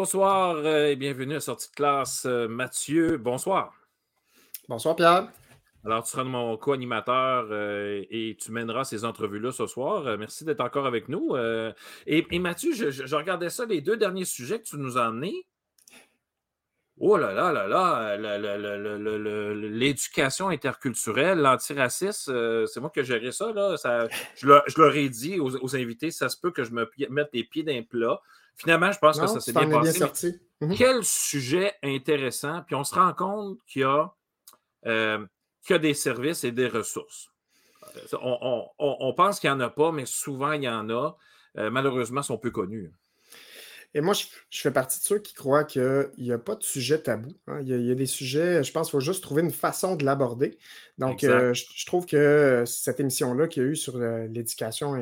bonsoir euh, et bienvenue à Sortie de classe. Euh, Mathieu, bonsoir. Bonsoir, Pierre. Alors, tu seras mon co-animateur euh, et tu mèneras ces entrevues-là ce soir. merci d'être encore avec nous. Et, Mathieu, je, regardais ça, les deux derniers sujets que tu nous as emmenés. Oh là là là là, l'éducation interculturelle, l'antiracisme, c'est moi qui ai géré ça, là. je, leur, ai dit aux, invités, ça se peut que je me mette les pieds d'un plat. Finalement, je pense que ça s'est bien passé. sorti. Mhm. Quel sujet intéressant. Puis on se rend compte qu'il y, a, euh, des services et des ressources. Euh, on, pense qu'il n'y en a pas, mais souvent il y en a. Euh, malheureusement, ils sont peu connus. Et moi, je, fais partie de ceux qui croient qu'il n'y a pas de sujet tabou. Hein. Il, y a, des sujets, je pense qu'il faut juste trouver une façon de l'aborder. Donc, je, trouve que cette émission-là qu'il y a eu sur l'éducation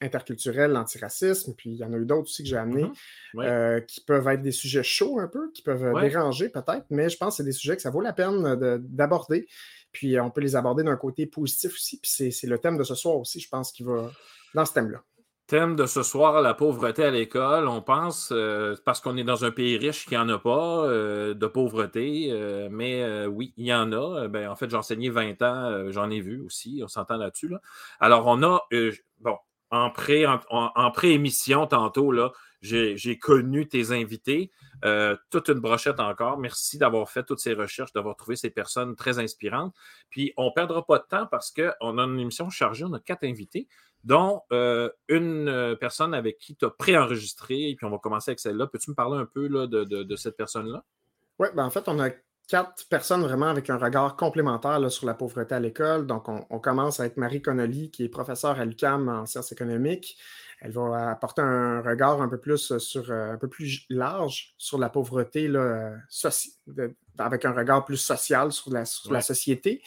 interculturel, l'antiracisme, puis il y en a eu d'autres aussi que j'ai amenés, mm-hmm. euh, qui peuvent être des sujets chauds un peu, qui peuvent euh, déranger peut-être, mais je pense que c'est des sujets que ça vaut la peine d'aborder. Puis euh, on peut les aborder d'un côté positif aussi, puis c'est le thème de ce soir aussi, je pense, qui va dans ce thème-là. Thème de ce soir, la pauvreté à l'école. On pense, parce qu'on est dans un pays riche qu'il n'y en a pas de pauvreté, mais oui, il y en a. Ben, en fait, j'ai enseigné 20 ans, j'en ai vu aussi, on s'entend là-dessus. Là. Alors, on a, bon, en, pré, en, pré-émission tantôt, j'ai connu tes invités, euh, toute une brochette encore. Merci d'avoir fait toutes ces recherches, d'avoir trouvé ces personnes très inspirantes. Puis, on ne perdra pas de temps parce qu'on a une émission chargée, on a quatre invités, dont euh, une personne avec qui tu as préenregistré, puis on va commencer avec celle-là. Peux-tu me parler un peu de, cette personne-là? Oui, ben en fait, on a quatre personnes vraiment avec un regard complémentaire sur la pauvreté à l'école. Donc, on, commence avec Marie Connolly, qui est professeure à l'UCAM en sciences économiques. Elle va apporter un regard un peu plus sur un peu plus large sur la pauvreté là, avec un regard plus social sur la, la société.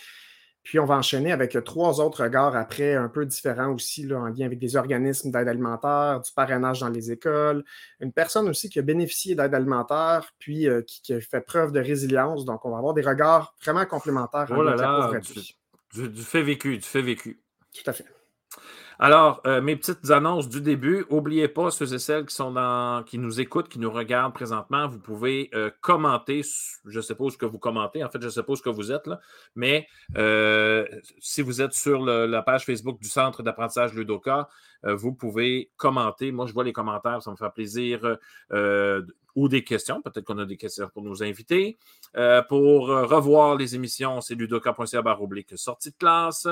Puis on va enchaîner avec trois autres regards après, un peu différents aussi, là, en lien avec des organismes d'aide alimentaire, du parrainage dans les écoles, une personne aussi qui a bénéficié d'aide alimentaire, puis euh, qui, a fait preuve de résilience. Donc, on va avoir des regards vraiment complémentaires oh là là, du, du fait vécu, du fait vécu. Tout à fait. Alors, euh, mes petites annonces du début. N'oubliez pas, ceux et celles qui sont dans, qui nous écoutent, qui nous regardent présentement, vous pouvez euh, commenter. Je suppose que vous commentez. En fait, je suppose que vous êtes là. Mais euh, si vous êtes sur la page Facebook du Centre d'apprentissage Ludoka, vous pouvez commenter. Moi, je vois les commentaires, ça me fait plaisir ou des questions. Peut-être qu'on a des questions pour nos invités. Euh, pour euh, revoir les émissions, c'est ludoka.ca oblique sortie de classe.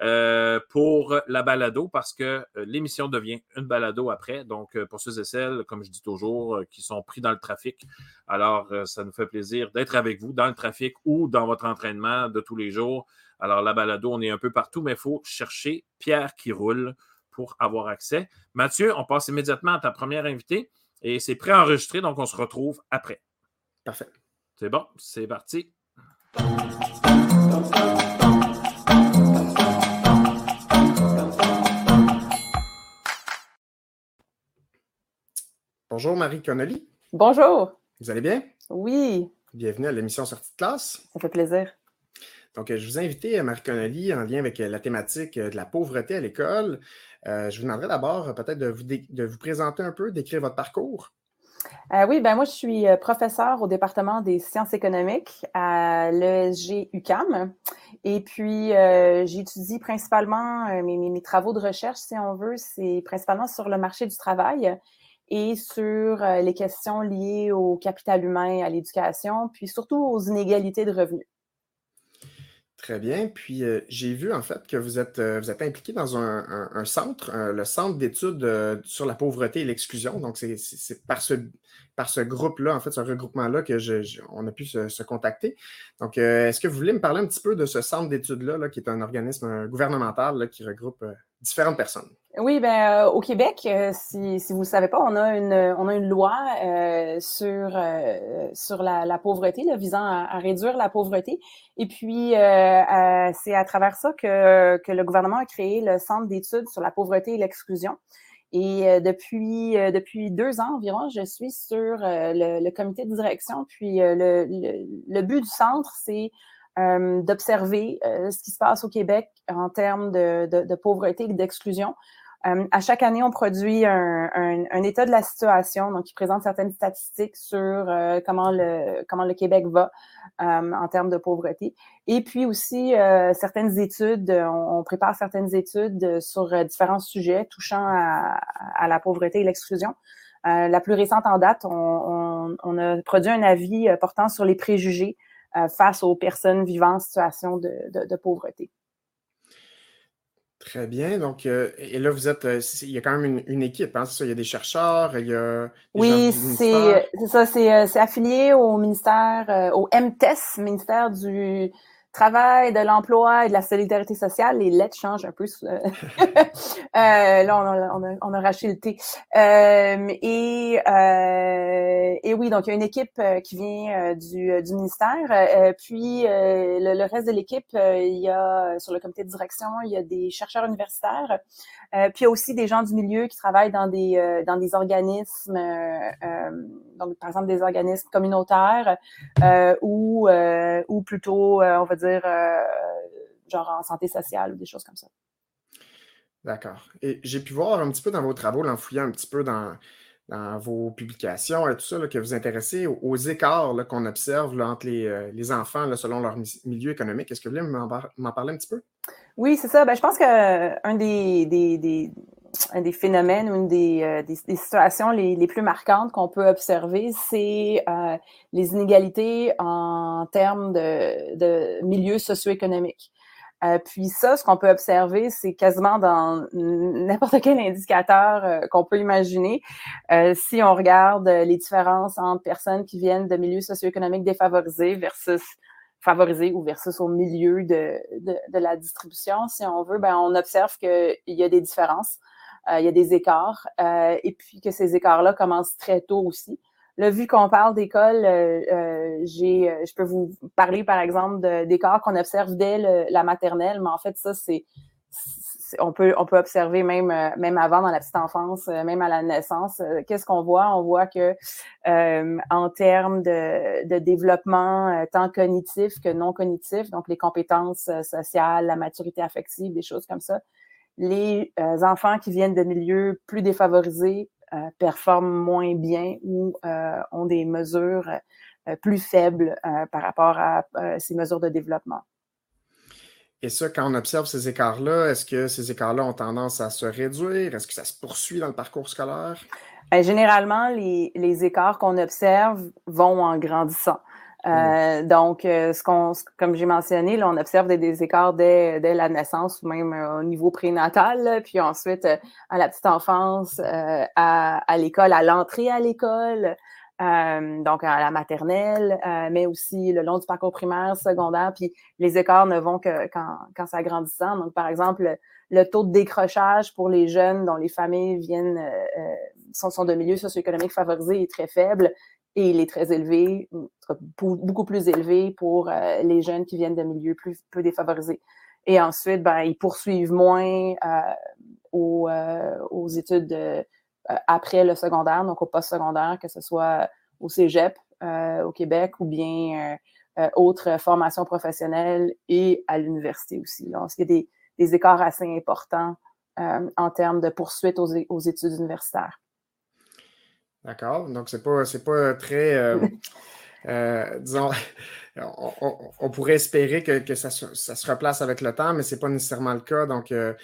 Euh, pour la balado, parce que l'émission devient une balado après. Donc, pour ceux et celles, comme je dis toujours, qui sont pris dans le trafic, alors ça nous fait plaisir d'être avec vous dans le trafic ou dans votre entraînement de tous les jours. Alors, la balado, on est un peu partout, mais il faut chercher Pierre qui roule pour avoir accès. Mathieu, on passe immédiatement à ta première invitée. Et c'est préenregistré, donc on se retrouve après. Parfait. C'est bon, c'est parti. Bonjour Marie Connolly. Bonjour. Vous allez bien? Oui. Bienvenue à l'émission Sortie de classe. Ça fait plaisir. Donc, je vous ai invité, Marie Connolly, en lien avec la thématique de la pauvreté à l'école. Euh, je vous demanderais d'abord euh, peut-être de vous, de vous, présenter un peu, d'écrire votre parcours. Euh, oui, ben moi, je suis professeure au département des sciences économiques à l'ESG UCAM. Et puis, j'étudie principalement mes, travaux de recherche, si on veut, c'est principalement sur le marché du travail et sur les questions liées au capital humain, à l'éducation, puis surtout aux inégalités de revenus. Très bien. Puis euh, j'ai vu en fait que vous êtes, euh, vous êtes impliqué dans un, centre, euh, le Centre d'études sur la pauvreté et l'exclusion. Donc, c'est par ce, par ce groupe-là, en fait, ce regroupement-là, que on a pu se, contacter. Donc, est-ce que vous voulez me parler un petit peu de ce centre d'études-là, là, qui est un organisme gouvernemental qui regroupe différentes personnes? Oui, ben, au Québec, si, si, vous ne savez pas, on a une, on a une loi sur, sur la, pauvreté, visant à, réduire la pauvreté. Et puis, c'est à travers ça que, que le gouvernement a créé le Centre d'études sur la pauvreté et l'exclusion. Et depuis, depuis deux ans environ, je suis sur le, comité de direction. Puis le, le, but du centre, c'est d'observer ce qui se passe au Québec en termes de, pauvreté et d'exclusion, à chaque année, on produit un, état de la situation, donc qui présente certaines statistiques sur comment le Québec va en termes de pauvreté. Et puis aussi certaines études, on, prépare certaines études sur différents sujets touchant à, la pauvreté et l'exclusion. Euh, la plus récente en date, on, a produit un avis euh, portant sur les préjugés euh, face aux personnes vivant en situation de, pauvreté. Très bien. Donc, et là, vous êtes, il y a quand même une, équipe, hein, Il y a des chercheurs, il y a. oui, c'est ça. C'est affilié au ministère, au MTES, ministère du travail, de l'emploi et de la solidarité sociale, les lettres changent un peu. Euh, euh, là, on a, on, a, on a, le thé. Euh, et, euh, et oui, donc il y a une équipe euh, qui vient du, du ministère. puis le, le, reste de l'équipe, il y a sur le comité de direction, il y a des chercheurs universitaires. Puis il y a aussi des gens du milieu qui travaillent dans des dans des organismes, donc par exemple des organismes communautaires ou ou plutôt on va dire euh, genre en santé sociale ou des choses comme ça. D'accord. Et j'ai pu voir un petit peu dans vos travaux, l'enfouillant un petit peu dans, vos publications et tout ça, que vous intéressez aux, écarts qu'on observe entre euh, les, enfants selon leur milieu économique. Est-ce que vous voulez m'en parler un petit peu? Oui, c'est ça. Ben, je pense qu'un des, des, un des phénomènes ou une des, euh, des, situations les, les, plus marquantes qu'on peut observer, c'est euh, les inégalités en termes de, de milieu socio-économique. Euh, puis ça, ce qu'on peut observer, c'est quasiment dans n'importe quel indicateur euh, qu'on peut imaginer. Euh, si on regarde les différences entre personnes qui viennent de milieux socio-économiques défavorisés versus favorisés ou versus au milieu de, de, de la distribution, si on veut, ben on observe qu'il y a des différences. Euh, il y a des écarts, euh, et puis que ces écarts-là commencent très tôt aussi. Là, vu qu'on parle d'école, euh, j'ai, je peux vous parler, par exemple, d'écarts qu'on observe dès la maternelle, mais en fait, ça, c'est on peut, on peut observer même, même avant dans la petite enfance, même à la naissance. Qu'est-ce qu'on voit? On voit que en termes de, de développement tant cognitif que non cognitif, donc les compétences sociales, la maturité affective, des choses comme ça, les euh, enfants qui viennent de milieux plus défavorisés euh, performent moins bien ou euh, ont des mesures plus faibles par rapport à ces mesures de développement. Et ça, quand on observe ces écarts-là, est-ce que ces écarts-là ont tendance à se réduire? Est-ce que ça se poursuit dans le parcours scolaire? Généralement, les, les écarts qu'on observe vont en grandissant. Euh, donc, euh, ce qu'on, comme j'ai mentionné, là, on observe des, écarts dès, dès, la naissance ou même euh, au niveau prénatal, puis ensuite à la petite enfance, à, l'école, à l'entrée à l'école, donc à la maternelle, mais aussi le long du parcours primaire, secondaire, puis les écarts ne vont que quand, quand ça grandissant. Donc, par exemple, le taux de décrochage pour les jeunes dont les familles viennent sont, sont de milieux socio-économiques favorisés est très faible et il est très élevé, beaucoup plus élevé pour euh, les jeunes qui viennent de milieux plus peu défavorisés. Et ensuite, ben, ils poursuivent moins euh, aux, euh, aux, études après le secondaire, donc au post-secondaire, que ce soit au cégep au Québec ou bien autres formations professionnelles et à l'université aussi. Donc, il y a des, des écarts assez importants en termes de poursuite aux, aux études universitaires. D'accord? Donc, c'est pas, pas très. Euh, euh, disons, on, pourrait espérer que, ça, se replace avec le temps, mais ce n'est pas nécessairement le cas. Donc, euh,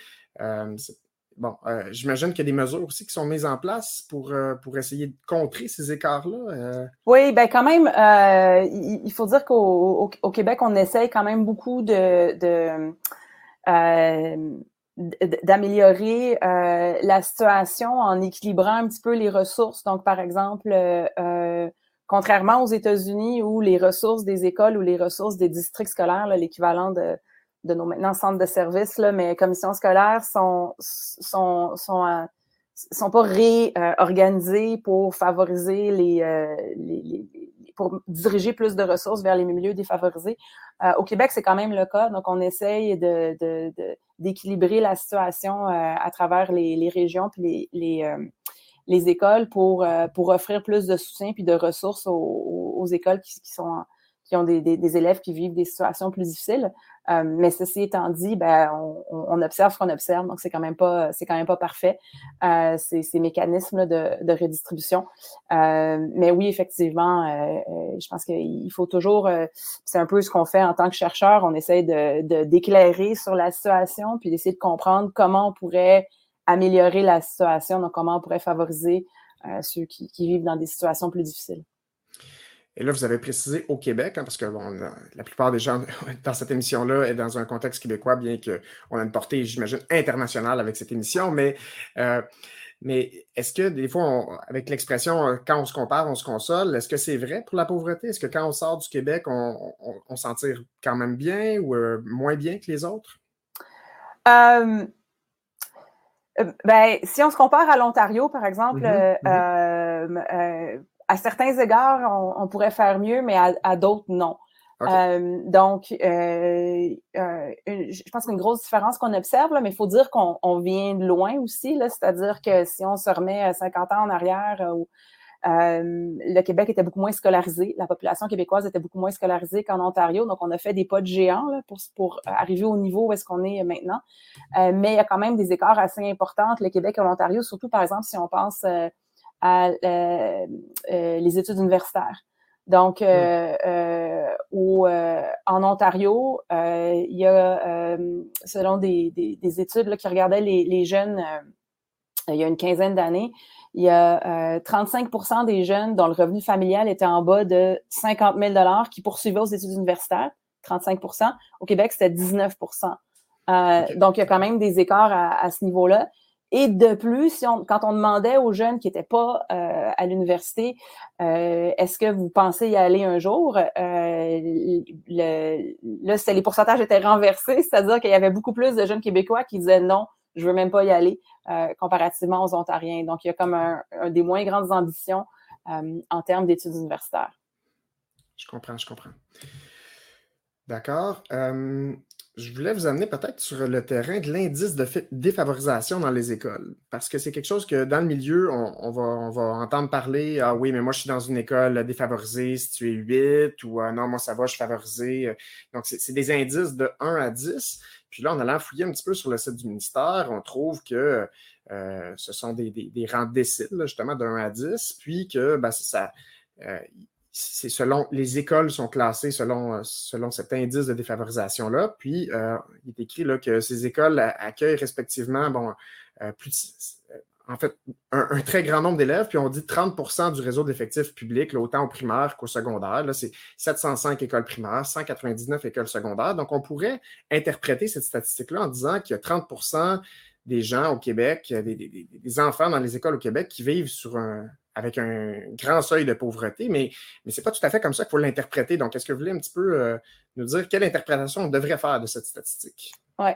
bon, j'imagine qu'il y a des mesures aussi qui sont mises en place pour, pour essayer de contrer ces écarts-là. Oui, bien, quand même, il, faut dire qu'au Québec, on essaye quand même beaucoup de. de d'améliorer euh, la situation en équilibrant un petit peu les ressources. Donc, par exemple, euh, euh, contrairement aux États-Unis où les ressources des écoles ou les ressources des districts scolaires, l'équivalent de, de nos maintenant centres de services, là, mais commissions scolaires sont sont sont, sont pas réorganisées pour favoriser les, les, les pour diriger plus de ressources vers les milieux défavorisés. Euh, au Québec, c'est quand même le cas. Donc, on essaye d'équilibrer la situation euh, à travers les, régions puis les, euh, les écoles pour, offrir plus de soutien puis de ressources aux, écoles qui, sont qui ont des, des, élèves qui vivent des situations plus difficiles. Euh, mais ceci étant dit, ben, on, on observe ce qu'on observe, donc c'est quand même pas, c'est quand même pas parfait euh, ces, mécanismes de, de redistribution. Euh, mais oui, effectivement, euh, euh, je pense qu'il faut toujours, c'est un peu ce qu'on fait en tant que chercheur, on essaie de d'éclairer sur la situation, puis d'essayer de comprendre comment on pourrait améliorer la situation, donc comment on pourrait favoriser ceux qui, qui vivent dans des situations plus difficiles. Et là, vous avez précisé au Québec, hein, parce que la plupart des gens dans cette émission-là est dans un contexte québécois, bien qu'on a une portée, j'imagine, internationale avec cette émission. Mais, euh, mais est-ce que des fois, avec l'expression euh, quand on se compare, on se console, est-ce que c'est vrai pour la pauvreté? Est-ce que quand on sort du Québec, on, s'en tire quand même bien ou euh, moins bien que les autres? ben, si on se compare à l'Ontario, par exemple, mm-hmm, mm-hmm à certains égards, on, on, pourrait faire mieux, mais à, à d'autres, non. Euh, donc, euh, euh, je pense qu'une grosse différence qu'on observe, là, mais il faut dire qu'on on vient de loin aussi, c'est-à-dire que si on se remet 50 ans en arrière, euh, euh, le Québec était beaucoup moins scolarisé, la population québécoise était beaucoup moins scolarisée qu'en Ontario, donc on a fait des pas de géant là, pour, pour arriver au niveau où est-ce qu'on est maintenant. mais il y a quand même des écarts assez importants entre le Québec et l'Ontario, surtout par exemple si on pense à euh, euh, les études universitaires. Donc, euh, euh, au, en Ontario, il y a, selon des, des, des, études là, qui regardaient les, les jeunes il y a une quinzaine d'années, il y a 35% des jeunes dont le revenu familial était en bas de 50 000 qui poursuivaient aux études universitaires. 35% Au Québec, c'était 19% Donc, il y a quand même des écarts à, à ce niveau-là. Et de plus, quand on demandait aux jeunes qui n'étaient pas euh, à l'université, euh, est-ce que vous pensez y aller un jour, euh, là, les pourcentages étaient renversés, c'est-à-dire qu'il y avait beaucoup plus de jeunes Québécois qui disaient non, je veux même pas y aller, comparativement aux Ontariens. Donc, il y a comme un, des moins grandes ambitions en termes d'études universitaires. Je comprends, je comprends. D'accord je voulais vous amener peut-être sur le terrain de l'indice de défavorisation dans les écoles. Parce que c'est quelque chose que dans le milieu, on, va, entendre parler Ah oui, mais moi, je suis dans une école défavorisée si tu es 8 ou ah, non, moi, ça va, je suis favorisé. Donc, c'est des indices de 1 à 10. Puis là, en allant fouiller un petit peu sur le site du ministère, on trouve que euh, ce sont des, rangs déciles, justement, de 1 à 10. Puis que ben, ça. Euh, c'est selon les écoles sont classées selon, euh, selon cet indice de défavorisation-là. Puis, euh, il est écrit là, que ces écoles accueillent respectivement, euh, plus, en fait, un, très grand nombre d'élèves, puis on dit 30% du réseau d'effectifs publics, autant au primaire qu'au secondaire. Là, c'est 705 écoles primaires, 199 écoles secondaires. Donc, on pourrait interpréter cette statistique-là en disant qu'il y a 30% des gens au Québec, des, des, enfants dans les écoles au Québec qui vivent sur un, avec un grand seuil de pauvreté, mais, mais ce n'est pas tout à fait comme ça qu'il faut l'interpréter. Donc, est-ce que vous voulez un petit peu euh, nous dire quelle interprétation on devrait faire de cette statistique? Oui.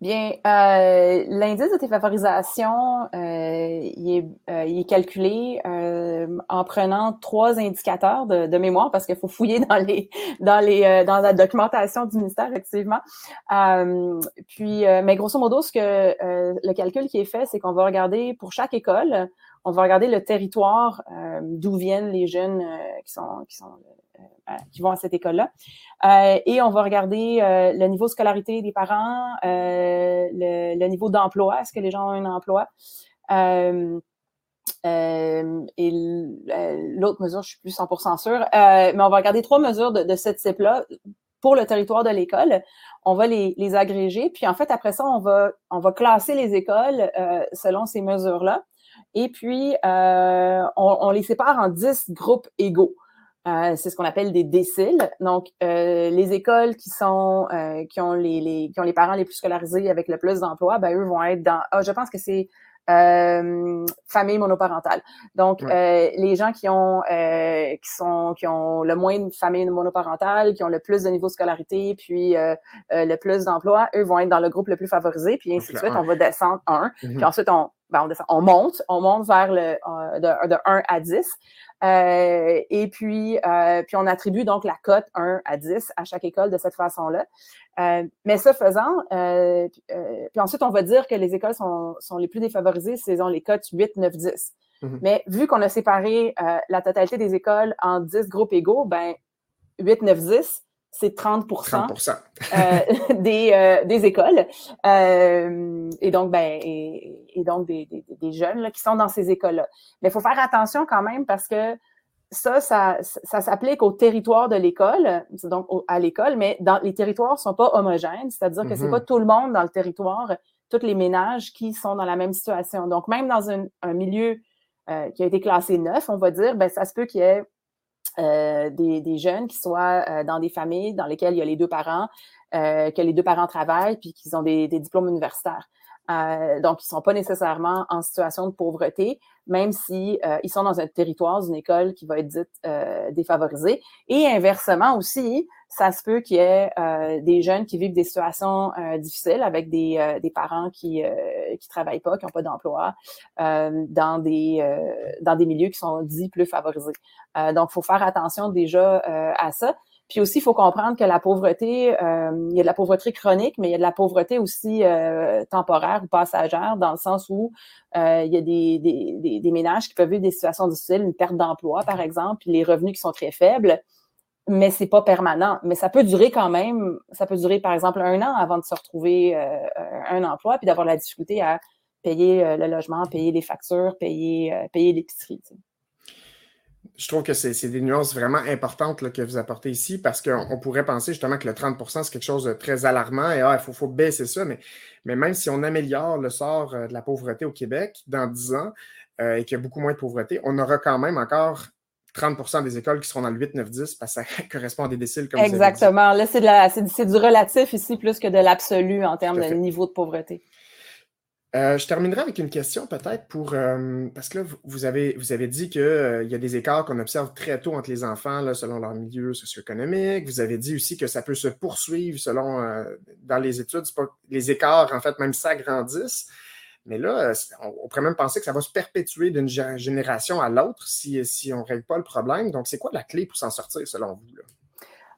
Bien, euh, l'indice de défavorisation, euh, il, est, calculé en prenant trois indicateurs de, de mémoire parce qu'il faut fouiller dans les dans les dans la documentation du ministère effectivement. puis, mais grosso modo, ce que le calcul qui est fait, c'est qu'on va regarder pour chaque école, on va regarder le territoire d'où viennent les jeunes qui sont qui sont euh, qui vont à cette école-là. Euh, et on va regarder euh, le niveau de scolarité des parents, le, niveau d'emploi, est-ce que les gens ont un emploi? et l'autre mesure, je suis plus 100% sûre, mais on va regarder trois mesures de, de ce type-là pour le territoire de l'école. On va les, les, agréger, puis en fait, après ça, on va, on va classer les écoles selon ces mesures-là. Et puis, on, on, les sépare en 10 groupes égaux. Euh, c'est ce qu'on appelle des déciles. Donc, euh, les écoles qui sont euh, qui ont les, les, qui ont les parents les plus scolarisés avec le plus d'emplois, ben eux vont être dans. Ah, je pense que c'est famille monoparentale. Donc, les gens qui ont qui sont qui ont le moins de famille monoparentale, qui ont le plus de niveau de scolarité, puis le plus d'emplois, eux vont être dans le groupe le plus favorisé. Puis ainsi de suite, on va descendre un. Mm-hmm. Puis ensuite, on ben on, descend, on monte, on monte vers le de, de 1 à 10. Euh, et puis, euh, puis on attribue donc la cote 1 à 10 à chaque école de cette façon-là. Euh, mais ce faisant, euh, euh, puis ensuite, on va dire que les écoles sont, sont les plus défavorisées, c'est les cotes 8, 9, 10. Mais vu qu'on a séparé la totalité des écoles en 10 groupes égaux, ben 8, 9, 10, c'est 30, 30 euh, des, euh, des écoles. Euh, et donc, ben, et, donc des, des, des, jeunes là, qui sont dans ces écoles-là. Mais il faut faire attention quand même parce que ça, ça, ça s'applique au territoire de l'école, donc à l'école, mais dans les territoires ne sont pas homogènes, c'est-à-dire que c'est mm-hmm. pas tout le monde dans le territoire, tous les ménages qui sont dans la même situation. Donc, même dans un, un milieu qui a été classé neuf, on va dire, ben, ça se peut qu'il y ait euh, des, des, jeunes qui soient euh, dans des familles dans lesquelles il y a les deux parents, que les deux parents travaillent, puis qu'ils ont des, des diplômes universitaires. Euh, donc, ils ne sont pas nécessairement en situation de pauvreté, même si euh, ils sont dans un territoire d'une école qui va être dite euh, défavorisée. Et inversement aussi, ça se peut qu'il y ait des jeunes qui vivent des situations difficiles avec des, des parents qui qui travaillent pas, qui n'ont pas d'emploi, dans des dans des milieux qui sont dits plus favorisés. donc, il faut faire attention déjà à ça. Puis aussi, il faut comprendre que la pauvreté, euh, il y a de la pauvreté chronique, mais il y a de la pauvreté aussi euh, temporaire ou passagère, dans le sens où euh, il y a des, des, des, ménages qui peuvent vivre des situations difficiles, une perte d'emploi, par exemple, puis les revenus qui sont très faibles, mais c'est pas permanent. Mais ça peut durer quand même, ça peut durer, par exemple, un an avant de se retrouver un emploi, puis d'avoir la difficulté à payer le logement, payer les factures, payer, payer l'épicerie je trouve que c'est des nuances vraiment importantes que vous apportez ici parce qu'on pourrait penser justement que le 30% c'est quelque chose de très alarmant et ah, il faut, faut, baisser ça, mais, mais même si on améliore le sort euh, de la pauvreté au Québec dans 10 ans euh, et qu'il y a beaucoup moins de pauvreté, on aura quand même encore 30% des écoles qui seront dans le 8, 9, 10 parce que ça correspond à des déciles comme Exactement. Là, c'est du relatif ici plus que de l'absolu en termes de niveau de pauvreté. Euh, je terminerai avec une question peut-être pour euh, parce que là, vous avez, vous avez dit qu'il euh, y a des écarts qu'on observe très tôt entre les enfants là, selon leur milieu socio-économique. Vous avez dit aussi que ça peut se poursuivre selon dans les études, pas, les écarts en fait même s'agrandissent. Mais là, on, pourrait même penser que ça va se perpétuer d'une génération à l'autre si, si on ne règle pas le problème. Donc, c'est quoi la clé pour s'en sortir selon vous? Là?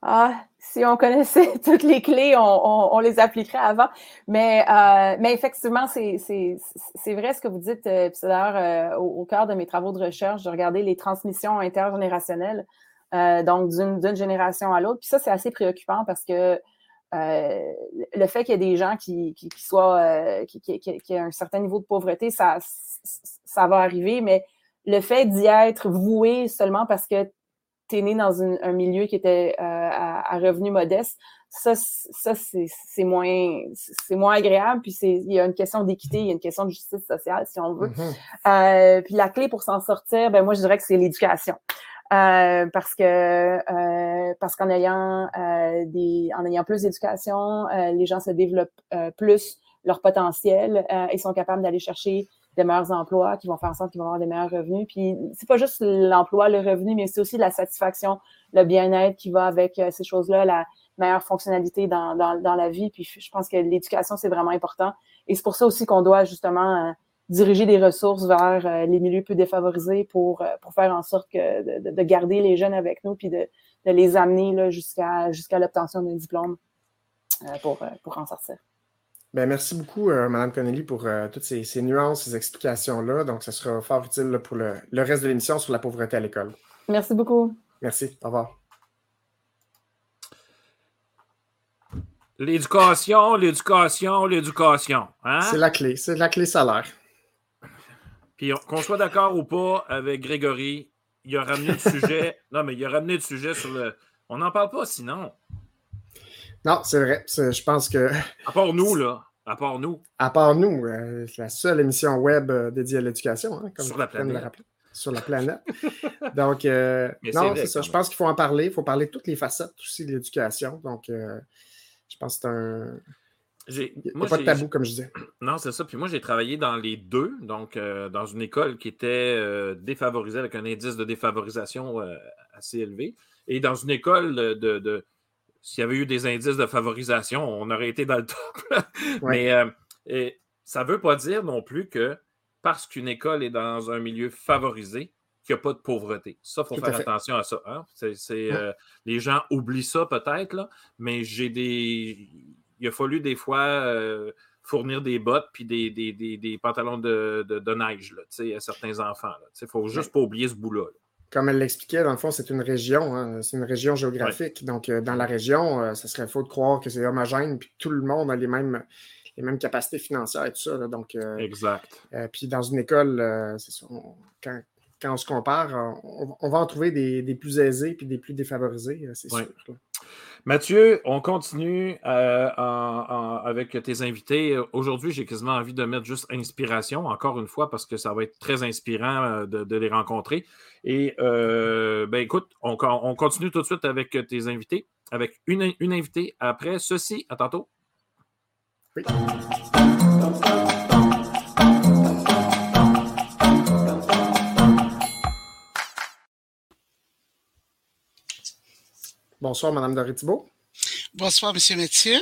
Ah, si on connaissait toutes les clés, on, les appliquerait avant. Mais, euh, mais effectivement, c'est vrai ce que vous dites. Euh, c'est d'ailleurs euh, au, cœur de mes travaux de recherche, de regarder les transmissions intergénérationnelles, euh, donc d'une génération à l'autre. Puis ça, c'est assez préoccupant parce que euh, le fait qu'il y ait des gens qui, qui, qui soient qui, qui, qui, un certain niveau de pauvreté, ça, ça va arriver, mais le fait d'y être voué seulement parce que tu né dans un milieu qui était euh, à, à revenu modeste, ça, ça c'est moins, moins agréable. Puis il y a une question d'équité, il y a une question de justice sociale, si on veut. Mm-hmm. euh, puis la clé pour s'en sortir, ben moi, je dirais que c'est l'éducation. Euh, parce que euh, parce qu'en ayant euh, des en ayant plus d'éducation, euh, les gens se développent plus leur potentiel et sont capables d'aller chercher des meilleurs emplois, qui vont faire en sorte qu'ils vont avoir des meilleurs revenus. Puis c'est pas juste l'emploi, le revenu, mais c'est aussi la satisfaction, le bien-être qui va avec euh, ces choses-là, la meilleure fonctionnalité dans, dans, la vie. Puis je pense que l'éducation, c'est vraiment important. Et c'est pour ça aussi qu'on doit justement euh, diriger des ressources vers euh, les milieux plus défavorisés pour, pour faire en sorte que de, de, garder les jeunes avec nous, puis de, de les amener jusqu'à jusqu'à l'obtention d'un diplôme pour, pour en sortir. Ben, merci beaucoup, euh, Mme Connelly, pour euh, toutes ces, nuances, ces explications-là. Donc, ça sera fort utile pour le, reste de l'émission sur la pauvreté à l'école. Merci beaucoup. Merci. Au revoir. L'éducation, l'éducation, l'éducation. Hein? C'est la clé. C'est la clé salaire. Puis qu'on soit d'accord ou pas avec Grégory, il a ramené le sujet. non, mais il a ramené le sujet sur le. On n'en parle pas sinon. Non, c'est vrai. Je pense que. À part nous, là. À part nous. À part nous, euh, la seule émission web euh, dédiée à l'éducation, hein, comme Sur la planète. Sur la planète. Donc, euh, non, c'est ça. Je pense qu'il faut en parler. Il faut parler de toutes les facettes aussi de l'éducation. Donc, je pense que c'est un. Il n'y a pas de tabou, comme je disais. Non, c'est ça. Puis moi, j'ai travaillé dans les deux. Donc, dans une école qui était défavorisée avec un indice de défavorisation assez élevé. Et dans une école de s'il y avait eu des indices de favorisation, on aurait été dans le top. Mais euh, ça ne veut pas dire non plus que parce qu'une école est dans un milieu favorisé, qu'il n'y a pas de pauvreté. Ça, il faut faire attention à ça. Hein. Euh, les gens oublient ça peut-être, mais j'ai des. Il a fallu des fois euh, fournir des bottes puis des, des, pantalons de, neige là, à certains enfants. Il ne faut juste pas oublier ce bout-là. Comme elle l'expliquait, dans le fond, c'est une région, hein, c'est une région géographique. Donc, euh, dans la région, euh, ça serait faux de croire que c'est homogène, puis tout le monde a les mêmes, les mêmes capacités financières et tout ça. donc, euh, exact. puis dans une école, c'est ça, quand, on se compare, on, va en trouver des, plus aisés puis des plus défavorisés, c'est sûr. Mathieu, on continue euh, avec tes invités. Aujourd'hui, j'ai quasiment envie de mettre juste inspiration, encore une fois, parce que ça va être très inspirant euh, de, les rencontrer. Et euh, ben écoute, on, continue tout de suite avec tes invités, avec une, une invitée après ceci. À tantôt. Oui. Bonsoir, Madame Doré-Thibault. Bonsoir, Monsieur Mathieu.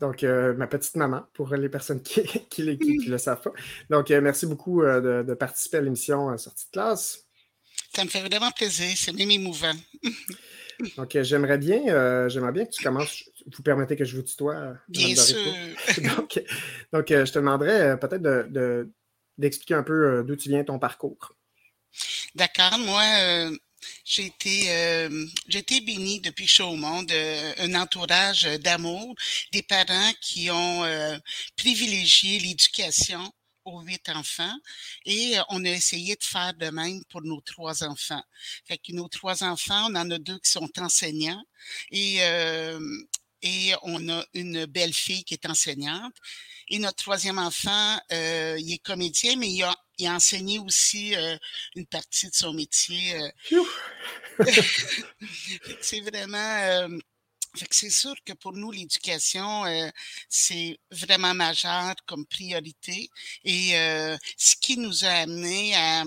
Donc, euh, ma petite maman, pour les personnes qui ne le savent pas. Donc, euh, merci beaucoup euh, de, participer à l'émission Sortie de classe. Ça me fait vraiment plaisir, c'est même émouvant. donc, j'aimerais bien, j'aimerais bien que tu commences. Vous permettez que je vous tutoie? Bien sûr. donc, donc je te demanderais peut-être d'expliquer un peu d'où tu viens ton parcours. D'accord. Moi, j'ai été, euh, j'ai été bénie depuis Chaumont d'un entourage d'amour, des parents qui ont euh, privilégié l'éducation aux huit enfants et on a essayé de faire de même pour nos trois enfants. Fait que nos trois enfants, on en a deux qui sont enseignants et euh, et on a une belle fille qui est enseignante. Et notre troisième enfant, euh, il est comédien, mais il a, il a enseigné aussi euh, une partie de son métier. Euh. c'est vraiment c'est sûr que pour nous, l'éducation, euh, c'est vraiment majeur comme priorité. Et euh, ce qui nous a amené à,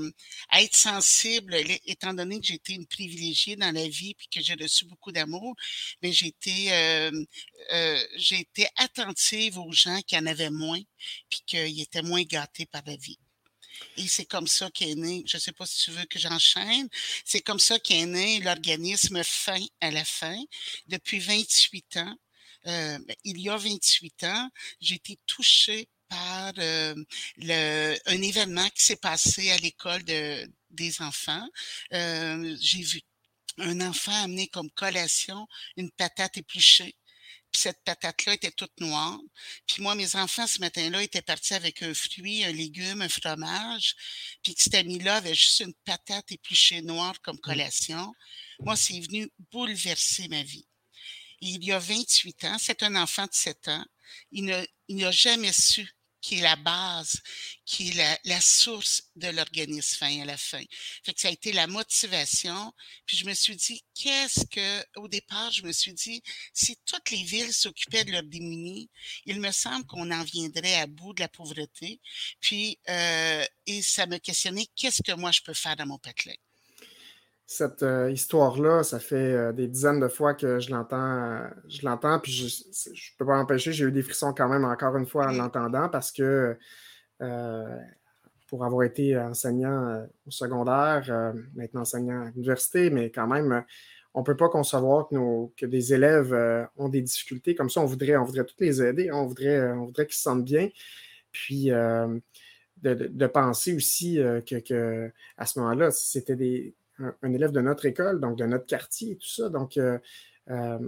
être sensible, étant donné que j'ai été une privilégiée dans la vie puis que j'ai reçu beaucoup d'amour, mais j'ai été, euh, j'ai été attentive aux gens qui en avaient moins puis qui étaient moins gâtés par la vie. Et c'est comme ça qu'est né, je ne sais pas si tu veux que j'enchaîne, c'est comme ça qu'est né l'organisme Fin à la fin. Depuis 28 ans, euh, ben, il y a 28 ans, j'ai été touchée par euh, le, un événement qui s'est passé à l'école de, des enfants. Euh, j'ai vu un enfant amener comme collation une patate épluchée cette patate-là était toute noire. Puis moi, mes enfants, ce matin-là, étaient partis avec un fruit, un légume, un fromage. Puis cet ami-là avait juste une patate épluchée noire comme mmh. collation. Moi, c'est venu bouleverser ma vie. il y a 28 ans, c'est un enfant de 7 ans. Il n'a jamais su qui est la base, qui est la, source de l'organisme fin à la fin. Fait que ça a été la motivation. Puis je me suis dit, qu'est-ce que, au départ, je me suis dit, si toutes les villes s'occupaient de leurs démunis, il me semble qu'on en viendrait à bout de la pauvreté. Puis, euh, et ça me questionnait, qu'est-ce que moi je peux faire dans mon patelin? Cette euh, histoire-là, ça fait euh, des dizaines de fois que je l'entends, euh, je l'entends, puis je ne peux pas empêcher, j'ai eu des frissons quand même encore une fois en l'entendant parce que pour avoir été enseignant au secondaire, maintenant enseignant à l'université, mais quand même, on ne peut pas concevoir que, nos, que des élèves ont des difficultés comme ça. On voudrait, on voudrait tous les aider, on voudrait, on voudrait qu'ils se sentent bien. Puis de, de, penser aussi que, que, à ce moment-là, c'était des, un, élève de notre école, donc de notre quartier et tout ça. Donc, euh, euh,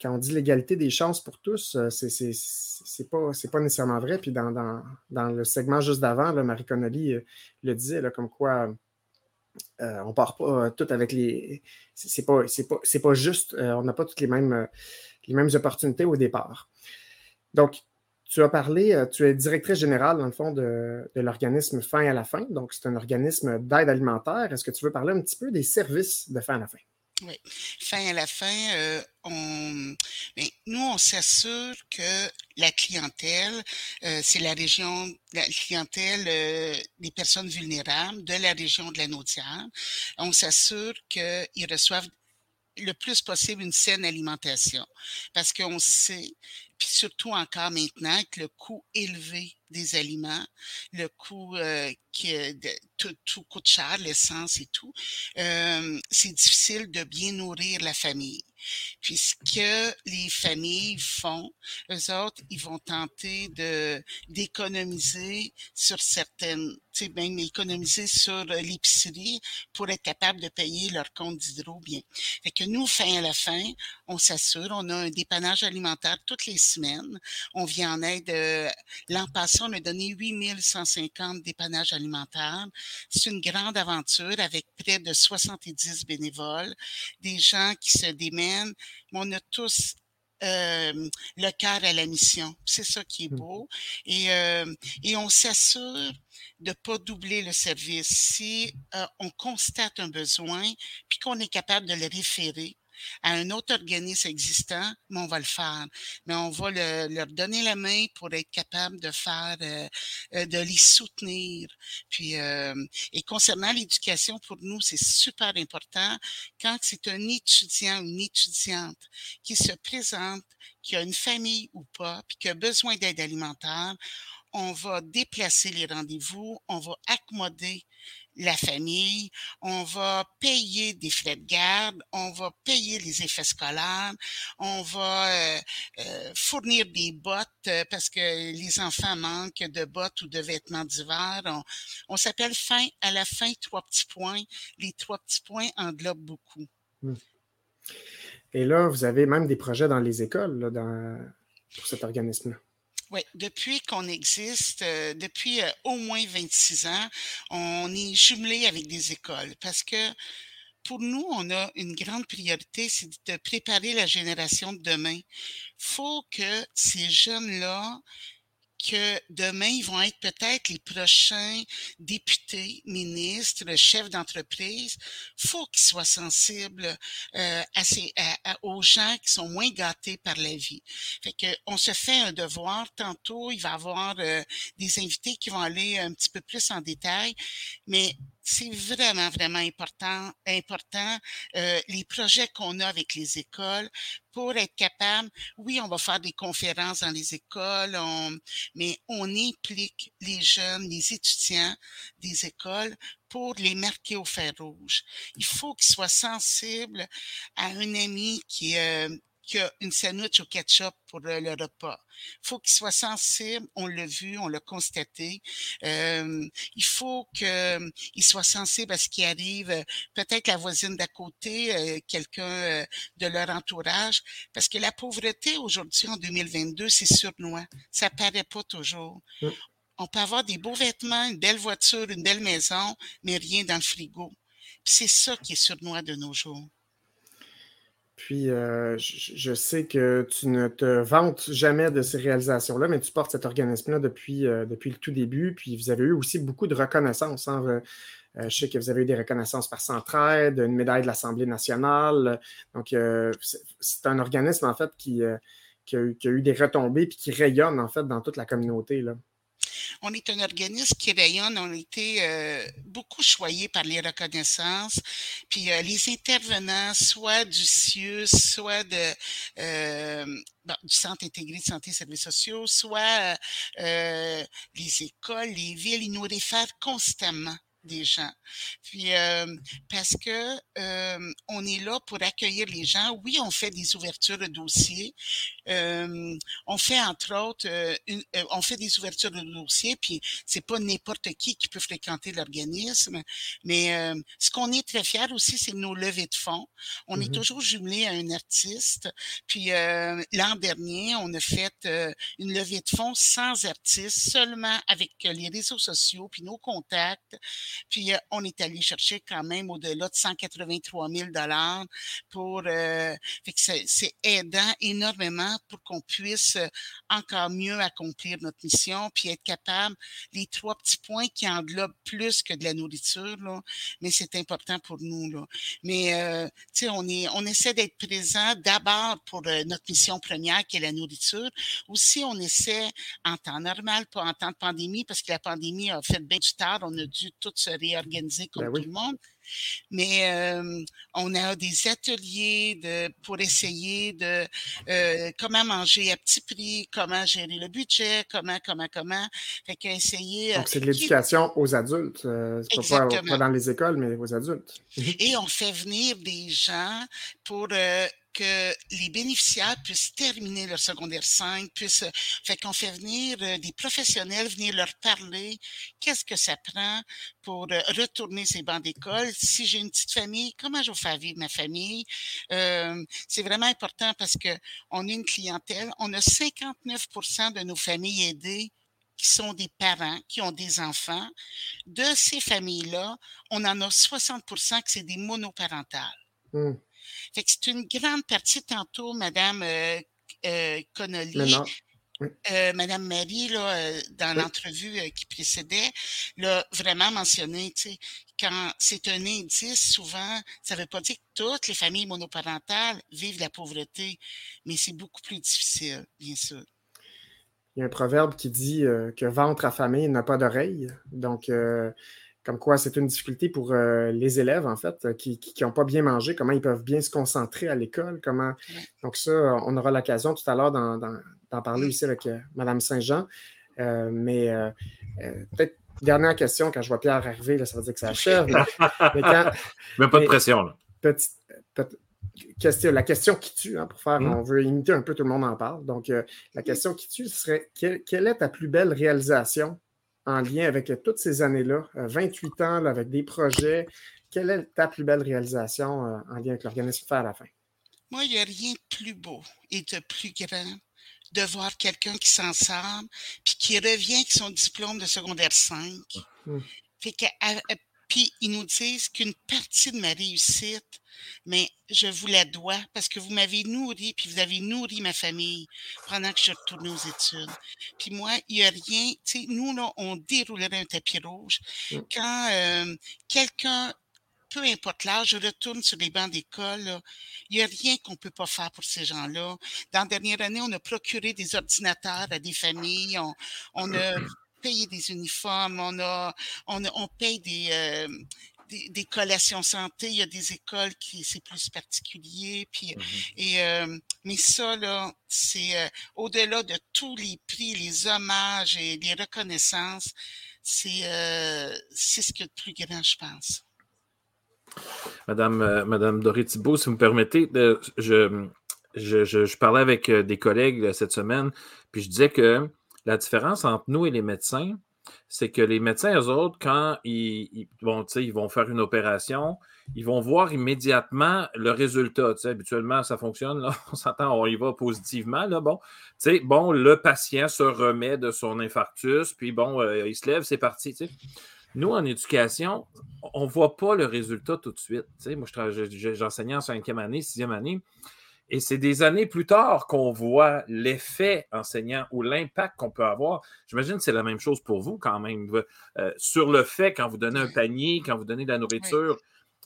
quand on dit l'égalité des chances pour tous, euh, c'est pas, pas nécessairement vrai. Puis dans, le segment juste d'avant, Marie Connolly le disait, comme quoi on part pas tout avec les. C'est pas, pas, pas juste, on n'a pas toutes les mêmes, les mêmes opportunités au départ. Donc, tu as parlé, euh, tu es directrice générale, dans le fond, de, l'organisme Fin à la fin. Donc, c'est un organisme d'aide alimentaire. Est-ce que tu veux parler un petit peu des services de Fin à la fin? Oui. Fin à la fin, euh, on, ben, nous, on s'assure que la clientèle, euh, c'est la région, la clientèle des personnes vulnérables de la région de la Naudière. On s'assure qu'ils reçoivent le plus possible une saine alimentation. Parce qu'on sait puis surtout encore maintenant avec le coût élevé des aliments, le coût euh, qui de, tout, tout, coûte cher, l'essence et tout, euh, c'est difficile de bien nourrir la famille. Puis ce que les familles font, eux autres, ils vont tenter de d'économiser sur certaines, tu sais, même économiser sur l'épicerie pour être capable de payer leur compte d'hydro bien. Fait que nous, fin à la fin, on s'assure, on a un dépannage alimentaire toutes les semaines. On vient en aide. Euh, L'an passé, on a donné 8150 dépannages alimentaires. C'est une grande aventure avec près de 70 bénévoles, des gens qui se démènent. Mais on a tous euh, le cœur à la mission. C'est ça qui est mmh. beau. Et, euh, et on s'assure de pas doubler le service. Si euh, on constate un besoin, puis qu'on est capable de le référer, à un autre organisme existant, mais on va le faire. Mais on va leur donner la main pour être capable de faire, euh, euh, de les soutenir. Puis, euh, et concernant l'éducation, pour nous, c'est super important. Quand c'est un étudiant une étudiante qui se présente, qui a une famille ou pas, puis qui a besoin d'aide alimentaire, on va déplacer les rendez-vous, on va accommoder la famille, on va payer des frais de garde, on va payer les effets scolaires, on va euh, euh, fournir des bottes euh, parce que les enfants manquent de bottes ou de vêtements d'hiver. On, s'appelle fin à la fin trois petits points. Les trois petits points englobent beaucoup. Mmh. Et là, vous avez même des projets dans les écoles pour cet organisme-là. Oui, depuis qu'on existe, euh, depuis euh, au moins 26 ans, on est jumelé avec des écoles parce que pour nous, on a une grande priorité, c'est de préparer la génération de demain. faut que ces jeunes-là que demain, ils vont être peut-être les prochains députés, ministres, chefs d'entreprise. faut qu'ils soient sensibles euh, à ces, aux gens qui sont moins gâtés par la vie. Fait que on se fait un devoir. Tantôt, il va y avoir euh, des invités qui vont aller un petit peu plus en détail, mais c'est vraiment, vraiment important, important euh, les projets qu'on a avec les écoles pour être capable, oui, on va faire des conférences dans les écoles, mais on implique les jeunes, les étudiants des écoles pour les marquer au fer rouge. Il faut qu'ils soient sensibles à un ami qui, euh, qu'il y a une sandwich au ketchup pour le, repas. Il faut qu'il soit sensible, on l'a vu, on l'a constaté. Euh, il faut qu'il soit sensible à ce qui arrive, peut-être la voisine d'à côté, euh, quelqu'un euh, de leur entourage, parce que la pauvreté aujourd'hui, en 2022, c'est surnois. Ça paraît pas toujours. On peut avoir des beaux vêtements, une belle voiture, une belle maison, mais rien dans le frigo. C'est ça qui est surnois de nos jours. Puis, euh, je, sais que tu ne te vantes jamais de ces réalisations-là, mais tu portes cet organisme-là depuis, euh, le tout début. Puis, vous avez eu aussi beaucoup de reconnaissances. Hein. Euh, je sais que vous avez eu des reconnaissances par Centraide, une médaille de l'Assemblée nationale. Donc, c'est un organisme, en fait, qui, a eu, des retombées et qui rayonne, en fait, dans toute la communauté. On est un organisme qui rayonne. On a été euh, beaucoup choyés par les reconnaissances. Puis euh, les intervenants, soit du CIUS, soit de euh, du Centre intégré de santé et services sociaux, soit les écoles, les villes, ils nous réfèrent constamment des gens. Puis euh, parce que euh, on est là pour accueillir les gens. Oui, on fait des ouvertures de dossiers. Euh, on fait entre autres, une, on fait des ouvertures de dossiers. Puis c'est pas n'importe qui qui peut fréquenter l'organisme. Mais ce qu'on est très fiers aussi, c'est nos levées de fonds. On est mmh toujours jumelé à un artiste. Puis l'an dernier, on a fait une levée de fonds sans artiste, seulement avec les réseaux sociaux puis nos contacts. Puis euh, on est allé chercher quand même au-delà de 183 000 dollars pour. Euh, c'est aidant énormément pour qu'on puisse euh, encore mieux accomplir notre mission, puis être capable les trois petits points qui englobent plus que de la nourriture là, mais c'est important pour nous là. Mais euh, tu sais, on est, on essaie d'être présent d'abord pour notre mission première qui est la nourriture. Aussi, on essaie en temps normal, pas en temps de pandémie, parce que la pandémie a fait bien du tard, on a dû tout se réorganiser comme ben tout le monde. Mais euh, on a des ateliers de, pour essayer de euh, comment manger à petit prix, comment gérer le budget, comment, comment, comment. Fait que essayer. Donc, c'est de l'éducation aux adultes. c'est pas, pas, dans les écoles, mais aux adultes. Et on fait venir des gens pour que les bénéficiaires puissent terminer leur secondaire 5, puissent, fait qu'on fait venir euh, des professionnels, venir leur parler, qu'est-ce que ça prend pour euh, retourner ces bancs d'école. Si j'ai une petite famille, comment je vais faire vivre ma famille? Euh, c'est vraiment important parce que on est une clientèle. On a 59% de nos familles aidées qui sont des parents, qui ont des enfants. De ces familles-là, on en a 60% que c'est des monoparentales. Mmh. Fait que c'est une grande partie tantôt, Madame euh, euh, Connolly. Euh, Madame Marie, là, euh, dans l'entrevue qui précédait, l'a vraiment mentionné, tu sais, quand c'est un indice, souvent, ça ne veut pas dire que toutes les familles monoparentales vivent la pauvreté, mais c'est beaucoup plus difficile, bien sûr. Il y a un proverbe qui dit que ventre affamé n'a pas d'oreille. Donc, comme quoi c'est une difficulté pour euh, les élèves, en fait, qui n'ont pas bien mangé, comment ils peuvent bien se concentrer à l'école, comment... Donc ça, on aura l'occasion tout à l'heure d'en parler aussi avec euh, Mme Saint-Jean. Euh, mais peut-être dernière question, quand je vois Pierre arriver, ça veut dire que ça achève. Mais, pas de pression. Là. Petite, question, la question qui tue, hein, pour faire, mmh. on veut imiter un peu, tout le monde en parle. Donc, la question qui tue serait quelle est ta plus belle réalisation en lien avec toutes ces années-là, 28 euh, ans avec des projets. Quelle est ta plus belle réalisation euh, en lien avec l'organisme Faire à la fin? Moi, il n'y a rien de plus beau et de plus grand de voir quelqu'un qui s'en sort, puis qui revient avec son diplôme de secondaire 5. Hum. Puis ils nous disent qu'une partie de ma réussite, mais je vous la dois parce que vous m'avez nourri, puis vous avez nourri ma famille pendant que je retournais aux études. Puis moi, il n'y a rien, tu sais, nous, là, on déroulerait un tapis rouge. Mmh. Quand euh, quelqu'un peu importe l'âge, retourne sur les bancs d'école. Il n'y a rien qu'on ne peut pas faire pour ces gens-là. Dans la dernière année, on a procuré des ordinateurs à des familles. On, on a payé des uniformes. On, a, on, on paye des, euh, des, collations santé, il y a des écoles qui c'est plus particulier. Puis, mmh et, euh, mais ça, là, c'est euh, au-delà de tous les prix, les hommages et les reconnaissances, c'est euh, c'est ce qui est le plus grand, je pense. Madame, Madame Doré Thibault, si vous me permettez, je, je, je, parlais avec des collègues cette semaine, puis je disais que la différence entre nous et les médecins, c'est que les médecins, eux autres, quand ils, vont, faire une opération, ils vont voir immédiatement le résultat. habituellement, ça fonctionne, là, on s'entend, on y va positivement. Là, bon, bon, le patient se remet de son infarctus, puis bon, euh, il se lève, c'est parti. Nous, en éducation, on ne voit pas le résultat tout de suite. moi, j'enseignais en cinquième année, sixième année. Et c'est des années plus tard qu'on voit l'effet enseignant ou l'impact qu'on peut avoir. J'imagine que c'est la même chose pour vous quand même. Euh, sur le fait, quand vous donnez un panier, quand vous donnez de la nourriture,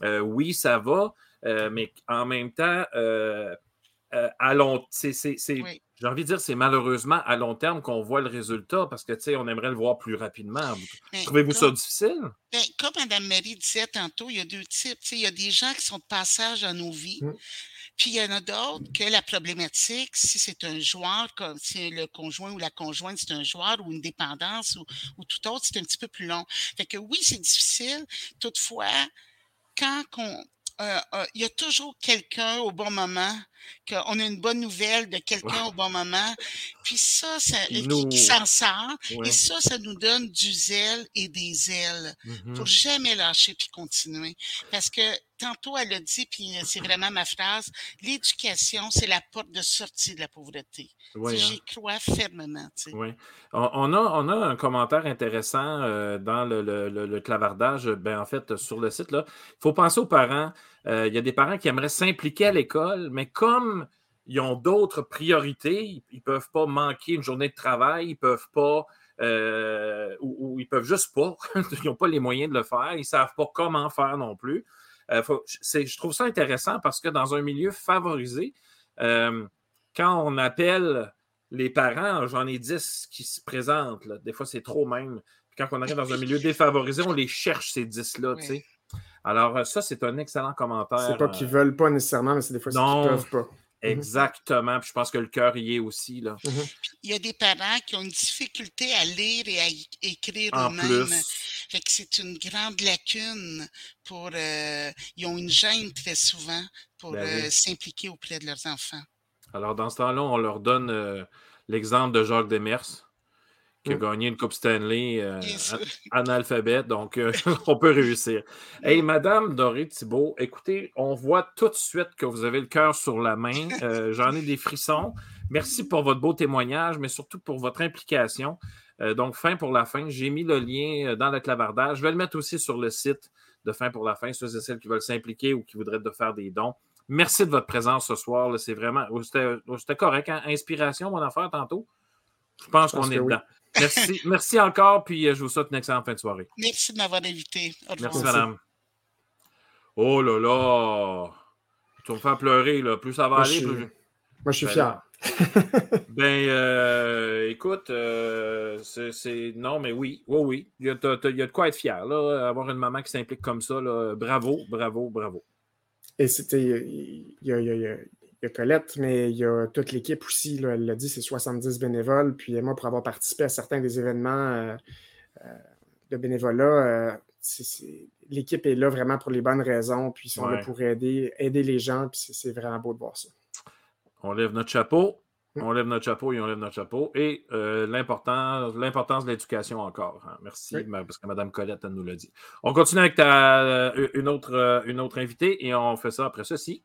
euh, oui, ça va, euh, mais en même temps, à long c'est, j'ai envie de dire, c'est malheureusement à long terme qu'on voit le résultat parce que, tu sais, on aimerait le voir plus rapidement. Trouvez-vous ça difficile? Comme Mme Marie disait tantôt, il y a deux types. Il y a des gens qui sont de passage dans nos vies. Mmh. Puis il y en a d'autres que la problématique, si c'est un joueur, comme si le conjoint ou la conjointe, c'est un joueur ou une dépendance ou, tout autre, c'est un petit peu plus long. Fait que oui, c'est difficile. Toutefois, quand on, euh, euh, il y a toujours quelqu'un au bon moment, qu'on a une bonne nouvelle de quelqu'un au bon moment, puis ça, ça qui, s'en sort, et ça, ça nous donne du zèle et des ailes pour mmh jamais lâcher puis continuer. Parce que tantôt, elle a dit, puis euh, c'est vraiment ma phrase, l'éducation, c'est la porte de sortie de la pauvreté. Oui, J'y hein. crois fermement. On, a, on a un commentaire intéressant euh, dans le, le, clavardage, ben, en fait, sur le site. Il faut penser aux parents. Euh, il y a des parents qui aimeraient s'impliquer à l'école, mais comme ils ont d'autres priorités, ils ne peuvent pas manquer une journée de travail, ils ne peuvent pas. ou, ils peuvent juste pas, ils n'ont pas les moyens de le faire, ils ne savent pas comment faire non plus. Euh, je trouve ça intéressant parce que dans un milieu favorisé, euh, quand on appelle les parents, j'en ai 10 qui se présentent, des fois c'est trop même. Puis quand on arrive dans un milieu défavorisé, on les cherche, ces 10-là. Alors, ça, c'est un excellent commentaire. C'est pas qu'ils veulent pas nécessairement, mais c'est des fois qu'ils ne peuvent pas. Mhm. Exactement. Puis je pense que le cœur y est aussi. Là. Mhm. Il y a des parents qui ont une difficulté à lire et à écrire eux-mêmes. Fait que c'est une grande lacune pour. Euh, ils ont une gêne très souvent pour ben euh, s'impliquer auprès de leurs enfants. Alors, dans ce temps-là, on leur donne euh, l'exemple de Jacques Demers qui a gagné une Coupe Stanley euh, en alphabet, donc euh, on peut réussir. Hey, Madame Doré Thibault, écoutez, on voit tout de suite que vous avez le cœur sur la main. Euh, j'en ai des frissons. Merci pour votre beau témoignage, mais surtout pour votre implication. donc, fin pour la fin, j'ai mis le lien dans le clavardage. Je vais le mettre aussi sur le site de Fin pour la fin, ceux et celles qui veulent s'impliquer ou qui voudraient de faire des dons. Merci de votre présence ce soir. C'est vraiment. Oh, oh, c'était correct. Hein? Inspiration, mon affaire, tantôt? Je pense, qu'on est dedans. Merci, merci encore, puis euh, je vous souhaite une excellente fin de soirée. Merci de m'avoir invité. Merci, madame. Oh là là! Tu vas me faire pleurer, là. Plus ça va aller, plus. Moi, je suis ben fier. ben, euh, écoute, euh, c'est. Non, mais oui, oui, oui. Il y, a, de quoi être fier, là. Avoir une maman qui s'implique comme ça, là. Bravo, bravo, bravo. Et c'était. Il y a, il y a Colette, mais il y a toute l'équipe aussi. Là, elle l'a dit, c'est 70 bénévoles. Puis moi, pour avoir participé à certains des événements euh, euh, de bénévolat, euh, l'équipe est là vraiment pour les bonnes raisons. Puis ils sont là pour aider, aider les gens. Puis c'est vraiment beau de voir ça. On lève notre chapeau. Mm. On lève notre chapeau et on lève notre chapeau. Et l'importance, de l'éducation encore. Hein. Merci, parce que Mme Colette, nous l'a dit. On continue avec une, autre, une autre invitée et on fait ça après ceci.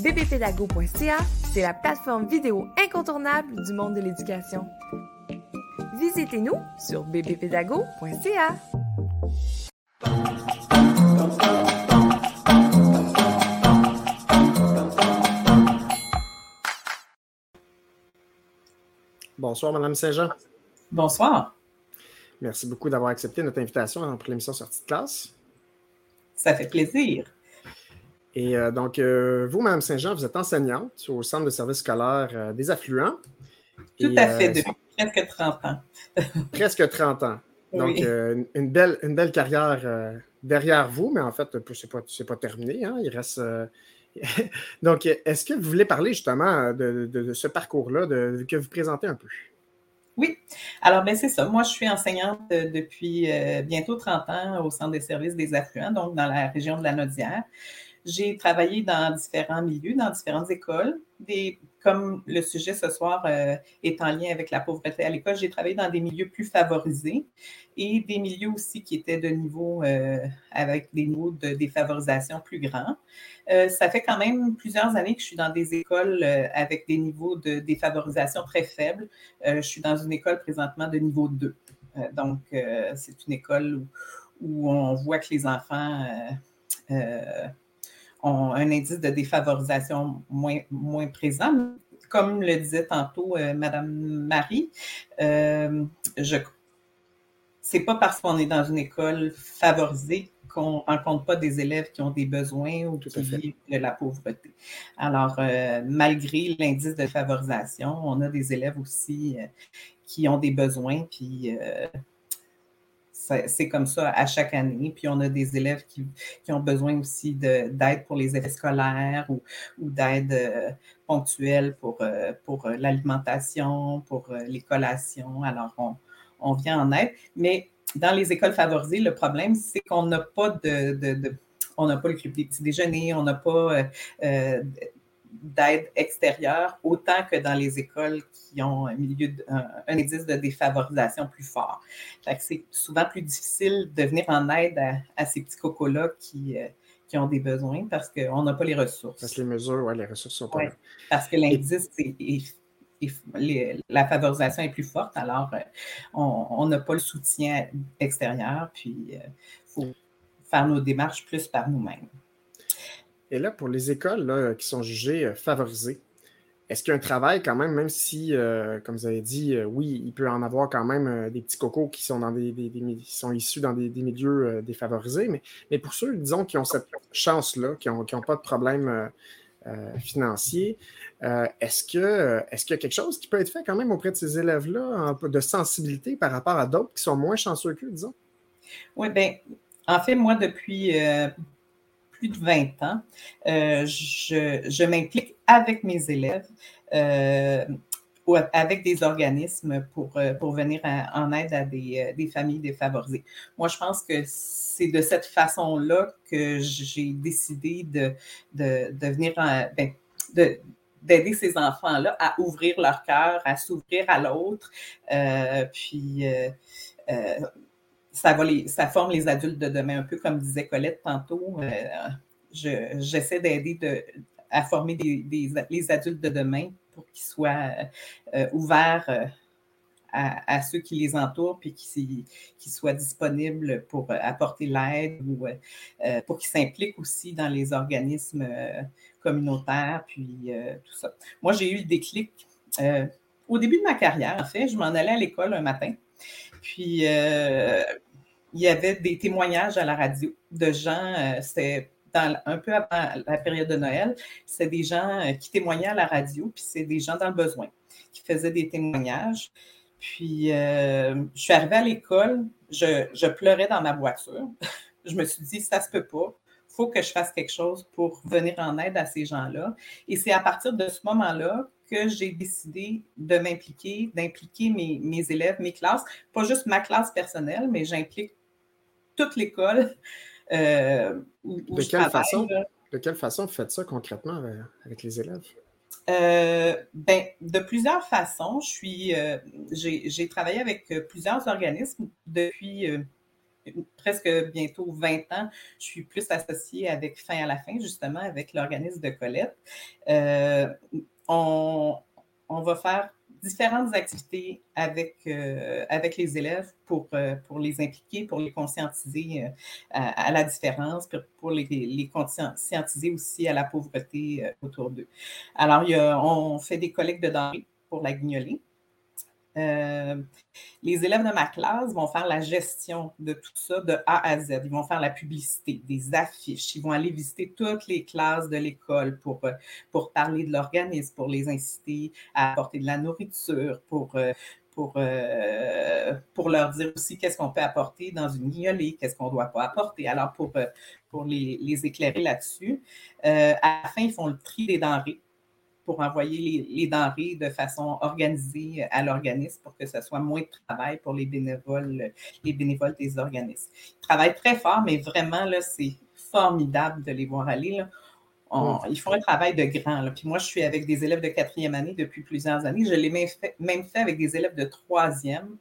bbpédago.ca, c'est la plateforme vidéo incontournable du monde de l'éducation. Visitez-nous sur bbpédago.ca. Bonsoir, Madame Saint-Jean. Bonsoir. Merci beaucoup d'avoir accepté notre invitation pour l'émission Sortie de classe. Ça fait plaisir. Et euh, donc, euh, vous, Mme Saint-Jean, vous êtes enseignante au Centre de services scolaires euh, des affluents. Tout à fait, depuis presque 30 ans. presque 30 ans. Donc, une, belle, une belle carrière derrière vous, mais en fait, ce n'est pas, pas, terminé. Hein. il reste. donc, est-ce que vous voulez parler justement de, ce parcours-là, que vous présentez un peu? Oui, alors ben c'est ça. Moi, je suis enseignante depuis bientôt 30 ans au Centre des services des affluents, donc dans la région de la Nodière. J'ai travaillé dans différents milieux, dans différentes écoles. Comme le sujet ce soir euh, est en lien avec la pauvreté à l'école, j'ai travaillé dans des milieux plus favorisés et des milieux aussi qui étaient de niveau, euh, avec des niveaux de défavorisation plus grands. Euh, ça fait quand même plusieurs années que je suis dans des écoles avec des niveaux de défavorisation très faibles. je suis dans une école présentement de niveau 2. donc, c'est une école où, on voit que les enfants ont un indice de défavorisation moins, moins présent. Comme le disait tantôt euh, Madame Marie, euh, je c'est pas parce qu'on est dans une école favorisée qu'on ne rencontre pas des élèves qui ont des besoins ou qui vivent de la pauvreté. Alors, euh, malgré l'indice de favorisation, on a des élèves aussi euh, qui ont des besoins, puis c'est comme ça à chaque année. Puis on a des élèves qui, ont besoin aussi d'aide pour les effets scolaires ou, d'aide euh, ponctuelle pour, euh, pour euh, l'alimentation, pour les collations. Alors on, vient en aide. Mais dans les écoles favorisées, le problème, c'est qu'on n'a pas de, on n'a pas le club des petits déjeuners, on n'a pas d'aide extérieure, autant que dans les écoles qui ont un, milieu un, indice de défavorisation plus fort. c'est souvent plus difficile de venir en aide à, ces petits cocos-là qui, euh, qui ont des besoins parce qu'on n'a pas les ressources. Parce que les mesures, oui, les ressources sont pas là. Parce que l'indice, la favorisation est plus forte, alors euh, on n'a pas le soutien extérieur, puis il euh, faut faire nos démarches plus par nous-mêmes. Et là, pour les écoles qui sont jugées favorisées, est-ce qu'il y a un travail quand même, même si, comme vous avez dit, oui, il peut en avoir quand même des petits cocos qui sont, dans des, sont issus dans des, milieux défavorisés, mais, mais, pour ceux, disons, qui ont cette chance-là, qui n'ont qui ont pas de problème financier, est-ce que est qu'il y a quelque chose qui peut être fait quand même auprès de ces élèves-là, de sensibilité par rapport à d'autres qui sont moins chanceux qu'eux, disons? Oui, bien, en fait, moi, depuis plus de 20 ans, je m'implique avec mes élèves euh, ou avec des organismes pour, euh, pour venir en aide à des, euh, des, familles défavorisées. Moi, je pense que c'est de cette façon-là que j'ai décidé de, de, venir ben, de, d'aider ces enfants-là à ouvrir leur cœur, à s'ouvrir à l'autre. puis, ça, forme les adultes de demain, un peu comme disait Colette tantôt. j'essaie d'aider de, à former des, les adultes de demain pour qu'ils soient euh, ouverts euh, à, ceux qui les entourent, puis qu'ils soient disponibles pour euh, apporter l'aide ou pour qu'ils s'impliquent aussi dans les organismes communautaires, puis tout ça. Moi, j'ai eu le déclic au début de ma carrière, en fait, je m'en allais à l'école un matin, puis il y avait des témoignages à la radio de gens, c'était un peu avant la période de Noël, c'est des gens euh, qui témoignaient à la radio, puis c'est des gens dans le besoin qui faisaient des témoignages. Puis, euh, je suis arrivée à l'école, je, pleurais dans ma voiture. je me suis dit, ça se peut pas. Il faut que je fasse quelque chose pour venir en aide à ces gens-là. Et c'est à partir de ce moment-là que j'ai décidé de m'impliquer, d'impliquer mes, mes, élèves, mes classes, pas juste ma classe personnelle, mais j'implique toute l'école euh, de, quelle façon, de quelle façon faites ça concrètement avec les élèves? Euh, ben, de plusieurs façons. Je suis, euh, j'ai travaillé avec plusieurs organismes depuis presque bientôt 20 ans. Je suis plus associée avec Fin à la fin, justement, avec l'organisme de Colette. on, on, va faire différentes activités avec, euh, avec les élèves pour, euh, pour les impliquer, pour les conscientiser euh, à, la différence, pour, les, conscientiser aussi à la pauvreté autour d'eux. Alors, il y a, on fait des collectes de denrées pour la guignolée. Euh, les élèves de ma classe vont faire la gestion de tout ça de A à Z. Ils vont faire la publicité, des affiches. Ils vont aller visiter toutes les classes de l'école pour, euh, pour parler de l'organisme, pour les inciter à apporter de la nourriture, pour, euh, pour, pour leur dire aussi qu'est-ce qu'on peut apporter dans une guignolée, qu'est-ce qu'on ne doit pas apporter. Alors, pour, pour les, éclairer là-dessus, à la fin, ils font le tri des denrées pour envoyer les, denrées de façon organisée à l'organisme pour que ce soit moins de travail pour les bénévoles, les bénévoles des organismes. Ils travaillent très fort, mais vraiment, là, c'est formidable de les voir aller. ils font un travail de grand. Puis moi, je suis avec des élèves de quatrième année depuis plusieurs années. Je l'ai même fait, même fait avec des élèves de troisième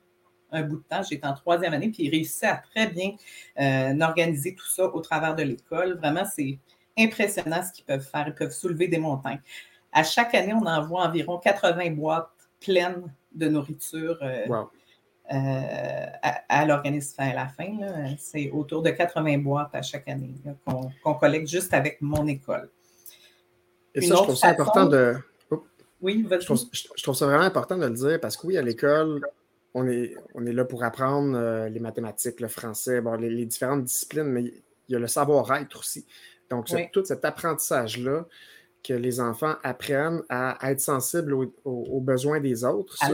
un bout de temps. J'étais en troisième année, puis ils réussissaient à très bien euh, organiser tout ça au travers de l'école. Vraiment, c'est impressionnant ce qu'ils peuvent faire. Ils peuvent soulever des montagnes. À chaque année, on envoie environ 80 boîtes pleines de nourriture euh, euh, à, l'organisme à la fin. C'est autour de 80 boîtes à chaque année qu'on collecte juste avec mon école. Et ça, je trouve ça important de. Oui, je trouve, je trouve, ça vraiment important de le dire parce que oui, à l'école, on est, on est là pour apprendre euh, les mathématiques, le français, bon, les, différentes disciplines, mais il y a le savoir-être aussi. Donc, tout cet apprentissage-là, que les enfants apprennent à être sensibles aux, besoins des autres. Ça,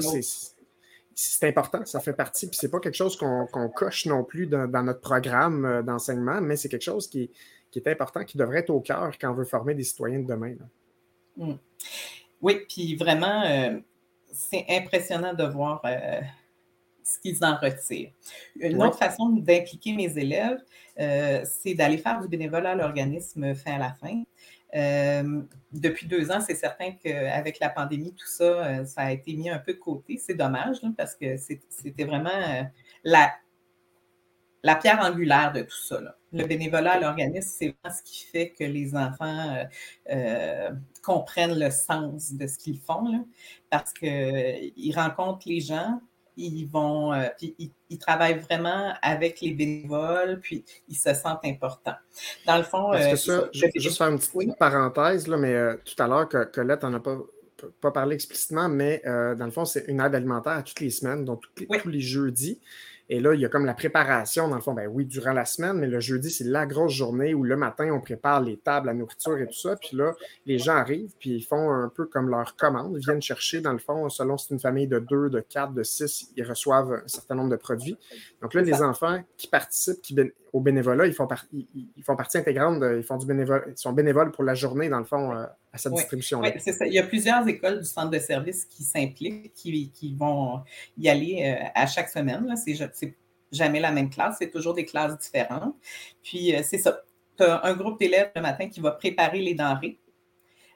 c'est important, ça fait partie. Puis c'est pas quelque chose qu'on coche non plus dans, notre programme euh, d'enseignement, mais c'est quelque chose qui, est important, qui devrait être au cœur quand on veut former des citoyens de demain. Mmh. Oui, puis vraiment, euh, c'est impressionnant de voir euh, ce qu'ils en retirent. Une autre façon d'impliquer mes élèves, c'est d'aller faire du bénévolat à l'organisme fin à la fin. Euh, depuis deux ans, c'est certain qu'avec la pandémie, tout ça, euh, ça a été mis un peu de côté. C'est dommage parce que c'était vraiment euh, la, la pierre angulaire de tout ça. Le bénévolat à l'organisme, c'est vraiment ce qui fait que les enfants comprennent le sens de ce qu'ils font parce qu'ils rencontrent les gens, ils vont, euh, ils, travaillent vraiment avec les bénévoles, puis ils se sentent importants. Dans le fond, Parce que ça, je vais juste faire une petite parenthèse, là, mais tout à l'heure, Colette n'en a pas pas parlé explicitement, mais dans le fond, c'est une aide alimentaire à toutes les semaines, donc tous les jeudis. Et là, il y a comme la préparation, dans le fond, ben oui, durant la semaine, mais le jeudi, c'est la grosse journée où le matin, on prépare les tables, la nourriture et tout ça. Puis là, les gens arrivent, puis ils font un peu comme leur commande. Ils viennent chercher, dans le fond, selon si c'est une famille de deux, de quatre, de six, ils reçoivent un certain nombre de produits. Donc là, les enfants qui participent qui, au bénévolat, ils font, ils, font partie intégrante, ils font du bénévole, ils sont bénévoles pour la journée, dans le fond, euh, à cette distribution Oui, c'est ça. Il y a plusieurs écoles du centre de service qui s'impliquent, qui, vont y aller euh, à chaque semaine. C'est jamais la même classe, c'est toujours des classes différentes. Puis, euh, c'est ça. Tu as un groupe d'élèves le matin qui va préparer les denrées.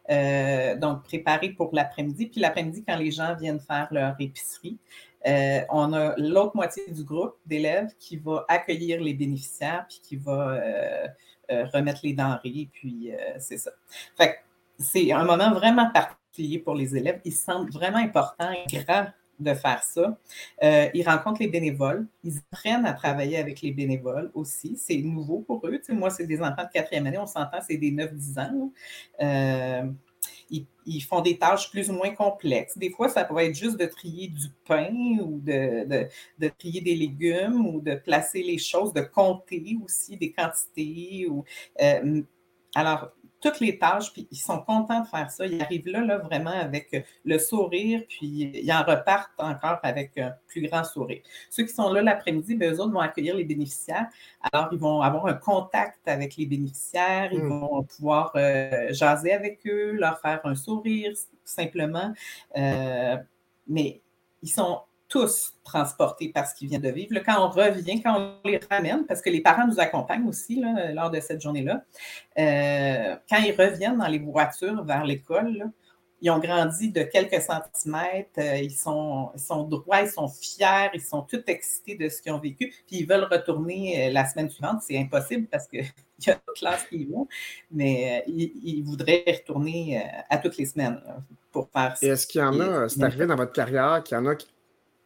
Euh, donc, préparer pour l'après-midi. Puis l'après-midi, quand les gens viennent faire leur épicerie, on a l'autre moitié du groupe d'élèves qui va accueillir les bénéficiaires, puis qui va remettre les denrées, puis c'est ça. Fait c'est un moment vraiment particulier pour les élèves. Ils se sentent vraiment importants et grands de faire ça. Euh, ils rencontrent les bénévoles. Ils apprennent à travailler avec les bénévoles aussi. C'est nouveau pour eux. moi, c'est des enfants de quatrième année. On s'entend, c'est des 9-10 ans. Euh, ils, font des tâches plus ou moins complexes. Des fois, ça peut être juste de trier du pain ou de, de, trier des légumes ou de placer les choses, de compter aussi des quantités. Ou, euh, alors, toutes les tâches, puis ils sont contents de faire ça. Ils arrivent là, là vraiment avec le sourire, puis ils en repartent encore avec un plus grand sourire. Ceux qui sont là l'après-midi, ben, eux autres vont accueillir les bénéficiaires. Alors, ils vont avoir un contact avec les bénéficiaires, ils hmm. vont pouvoir euh, jaser avec eux, leur faire un sourire simplement. Euh, mais ils sont tous transportés par ce qu'ils viennent de vivre. quand on revient, quand on les ramène, parce que les parents nous accompagnent aussi lors de cette journée-là, euh, quand ils reviennent dans les voitures vers l'école, ils ont grandi de quelques centimètres, euh, ils, sont, sont droits, ils sont fiers, ils sont tout excités de ce qu'ils ont vécu, puis ils veulent retourner euh, la semaine suivante. C'est impossible parce qu'il y a d'autres classes qui y vont, mais ils, voudraient retourner à toutes les semaines pour faire ça. Est-ce qu'il y en a, c'est arrivé dans votre carrière, qu'il y en a qui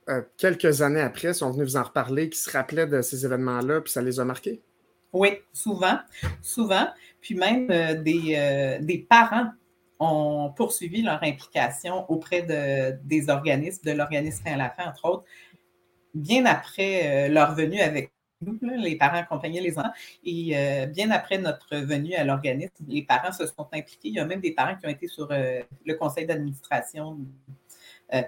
euh, quelques années après, sont venus vous en reparler, qui se rappelaient de ces événements-là, puis ça les a marqués? Oui, souvent, souvent. Puis même euh, des, euh, des, parents ont poursuivi leur implication auprès de, des organismes, de l'organisme à la fin, entre autres, bien après leur venue avec nous, les parents accompagnaient les enfants. Et bien après notre venue à l'organisme, les parents se sont impliqués. Il y a même des parents qui ont été sur le conseil d'administration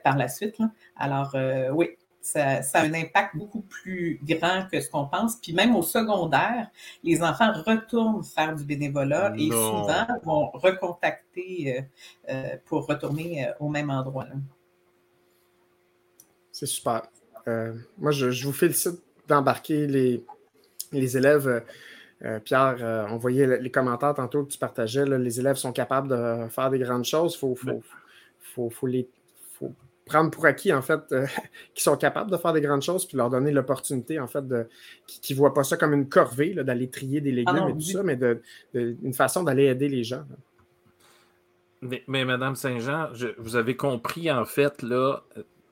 par la suite. Alors, euh, oui, ça, a un impact beaucoup plus grand que ce qu'on pense. Puis même au secondaire, les enfants retournent faire du bénévolat et souvent vont recontacter euh, pour retourner au même endroit. C'est super. moi, je, vous félicite d'embarquer les, les élèves. Pierre, on voyait les commentaires tantôt que tu partageais. les élèves sont capables de faire des grandes choses. Il faut, faut, faut, les prendre pour acquis, en fait, euh, qui sont capables de faire des grandes choses, puis leur donner l'opportunité, en fait, de, qui ne voient pas ça comme une corvée, d'aller trier des légumes ah et tout ça, mais de, une façon d'aller aider les gens. Mais, mais, Madame Saint-Jean, vous avez compris, en fait, là,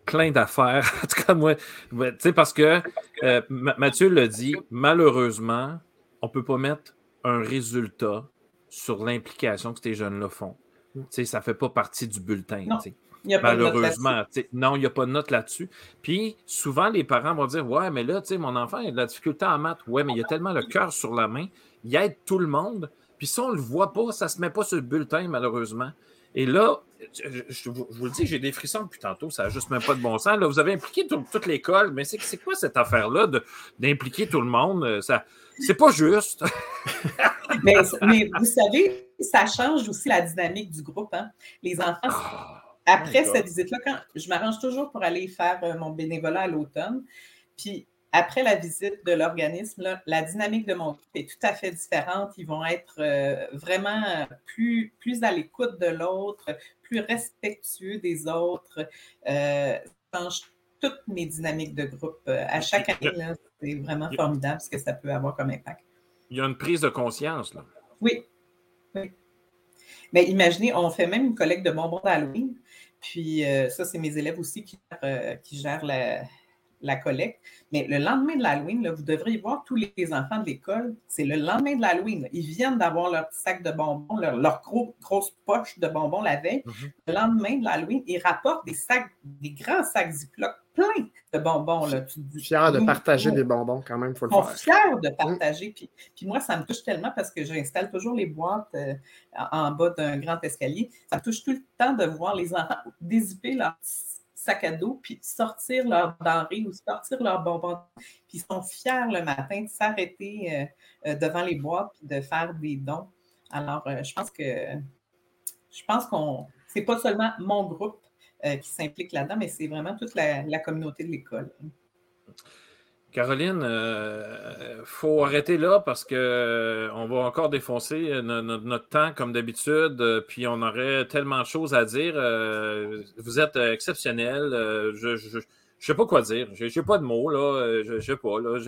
plein d'affaires. en tout cas, moi, tu sais, parce que euh, Mathieu l'a dit, malheureusement, on ne peut pas mettre un résultat sur l'implication que ces jeunes-là font. Mm. Tu sais, ça ne fait pas partie du bulletin. Malheureusement, non, il n'y a pas de note là-dessus. Puis souvent, les parents vont dire Ouais, mais là, mon enfant a de la difficulté en maths. Ouais, mais il a tellement le cœur sur la main, il aide tout le monde. Puis si on ne le voit pas, ça ne se met pas sur le bulletin, malheureusement. Et là, je, vous, le dis, j'ai des frissons depuis tantôt, ça n'a juste même pas de bon sens. Là, vous avez impliqué toute l'école, mais c'est quoi cette affaire-là d'impliquer tout le monde? Ça, c'est pas juste. mais, vous savez, ça change aussi la dynamique du groupe. Hein. Les enfants, ah. Après cette visite-là, quand je m'arrange toujours pour aller faire euh, mon bénévolat à l'automne, puis après la visite de l'organisme, la dynamique de mon groupe est tout à fait différente. Ils vont être euh, vraiment plus, plus à l'écoute de l'autre, plus respectueux des autres. Euh, change toutes mes dynamiques de groupe. Euh, à chaque année, c'est vraiment formidable ce que ça peut avoir comme impact. Il y a une prise de conscience, là. Oui. oui. Mais imaginez, on fait même une collecte de bonbons d'Halloween. Puis euh, ça, c'est mes élèves aussi qui, gèrent, euh, la collecte. Mais le lendemain de l'Halloween, vous devriez voir tous les enfants de l'école. C'est le lendemain de l'Halloween. Ils viennent d'avoir leur petit sac de bonbons, leur, gros, grosse poche de bonbons la veille. Mhm. Le lendemain de l'Halloween, ils rapportent des sacs, des grands sacs Ziploc pleins de bonbons. Là. Tu fier de partager des bonbons, quand même, il faut le faire. Fier de partager. Puis, puis, moi, ça me touche tellement parce que j'installe toujours les boîtes euh, en bas d'un grand escalier. Ça me touche tout le temps de voir les enfants dézipper leur sac à dos, puis sortir leurs denrées ou sortir leurs bonbons. Puis ils sont fiers le matin de s'arrêter euh, euh, devant les boîtes puis de faire des dons. Alors, je pense que je pense qu'on c'est pas seulement mon groupe qui s'implique là-dedans, mais c'est vraiment toute la communauté de l'école. Caroline, il euh, faut arrêter là parce qu'on euh, va encore défoncer euh, notre temps comme d'habitude, puis on aurait tellement de choses à dire. vous êtes exceptionnel. je ne sais pas quoi dire. Je n'ai pas de mots, là. Je ne sais pas. Là,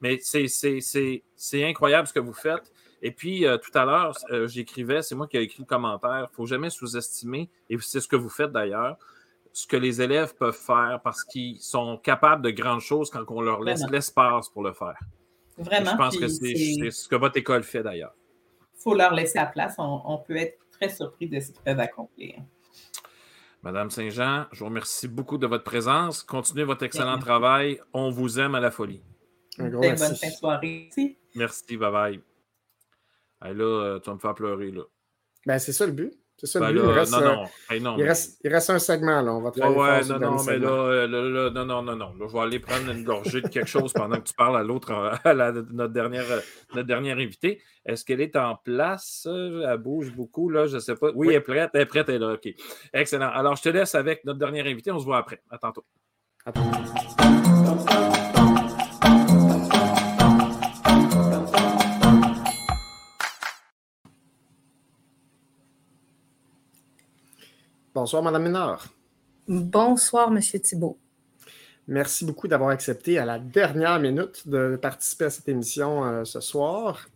Mais c'est incroyable ce que vous faites. Et puis, tout à l'heure, j'écrivais, c'est moi qui ai écrit le commentaire. Il ne faut jamais sous-estimer, et c'est ce que vous faites d'ailleurs, ce que les élèves peuvent faire parce qu'ils sont capables de grandes choses quand on leur laisse l'espace pour le faire. Vraiment. je pense que c'est ce que votre école fait d'ailleurs. Il faut leur laisser la place. On, peut être très surpris de ce qu'ils peuvent accomplir. Madame Saint-Jean, je vous remercie beaucoup de votre présence. Continuez votre excellent travail. On vous aime à la folie. Un gros Bonne fin de soirée. Merci, bye bye. Là, euh, tu vas me faire pleurer. Là. Ben, c'est ça le but. C'est ça le but. il, reste, il, reste, un segment, là. On va travailler ouais, non, non, mais là, là, non, non, non, non. je vais aller prendre une gorgée de quelque chose pendant que tu parles à l'autre, à notre, dernière, notre dernière invitée. Est-ce qu'elle est en place? Elle bouge beaucoup, là, je ne sais pas. Oui, elle est prête, elle est prête, elle est là. OK. Excellent. Alors, je te laisse avec notre dernière invitée. On se voit après. À tantôt. À tantôt. Bonsoir, Madame Ménard. Bonsoir, Monsieur Thibault. Merci beaucoup d'avoir accepté à la dernière minute de participer à cette émission euh, ce soir.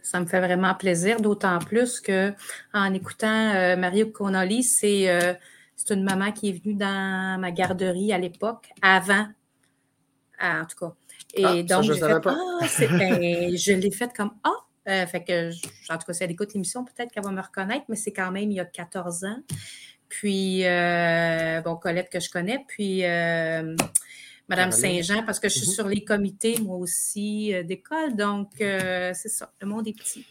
Ça me fait vraiment plaisir, d'autant plus que en écoutant euh, Mario Connolly, euh, c'est une maman qui est venue dans ma garderie à l'époque, avant, en tout cas. Et ah, donc, je, fait, pas. Ah, ben, je l'ai faite comme Ah, fait que, en tout cas, si elle écoute l'émission, peut-être qu'elle va me reconnaître, mais c'est quand même il y a 14 ans. Puis, euh, bon, Colette que je connais, puis euh, Madame Saint-Jean, parce que je suis mm-hmm. sur les comités, moi aussi, euh, d'école. Donc, c'est ça, le monde est petit.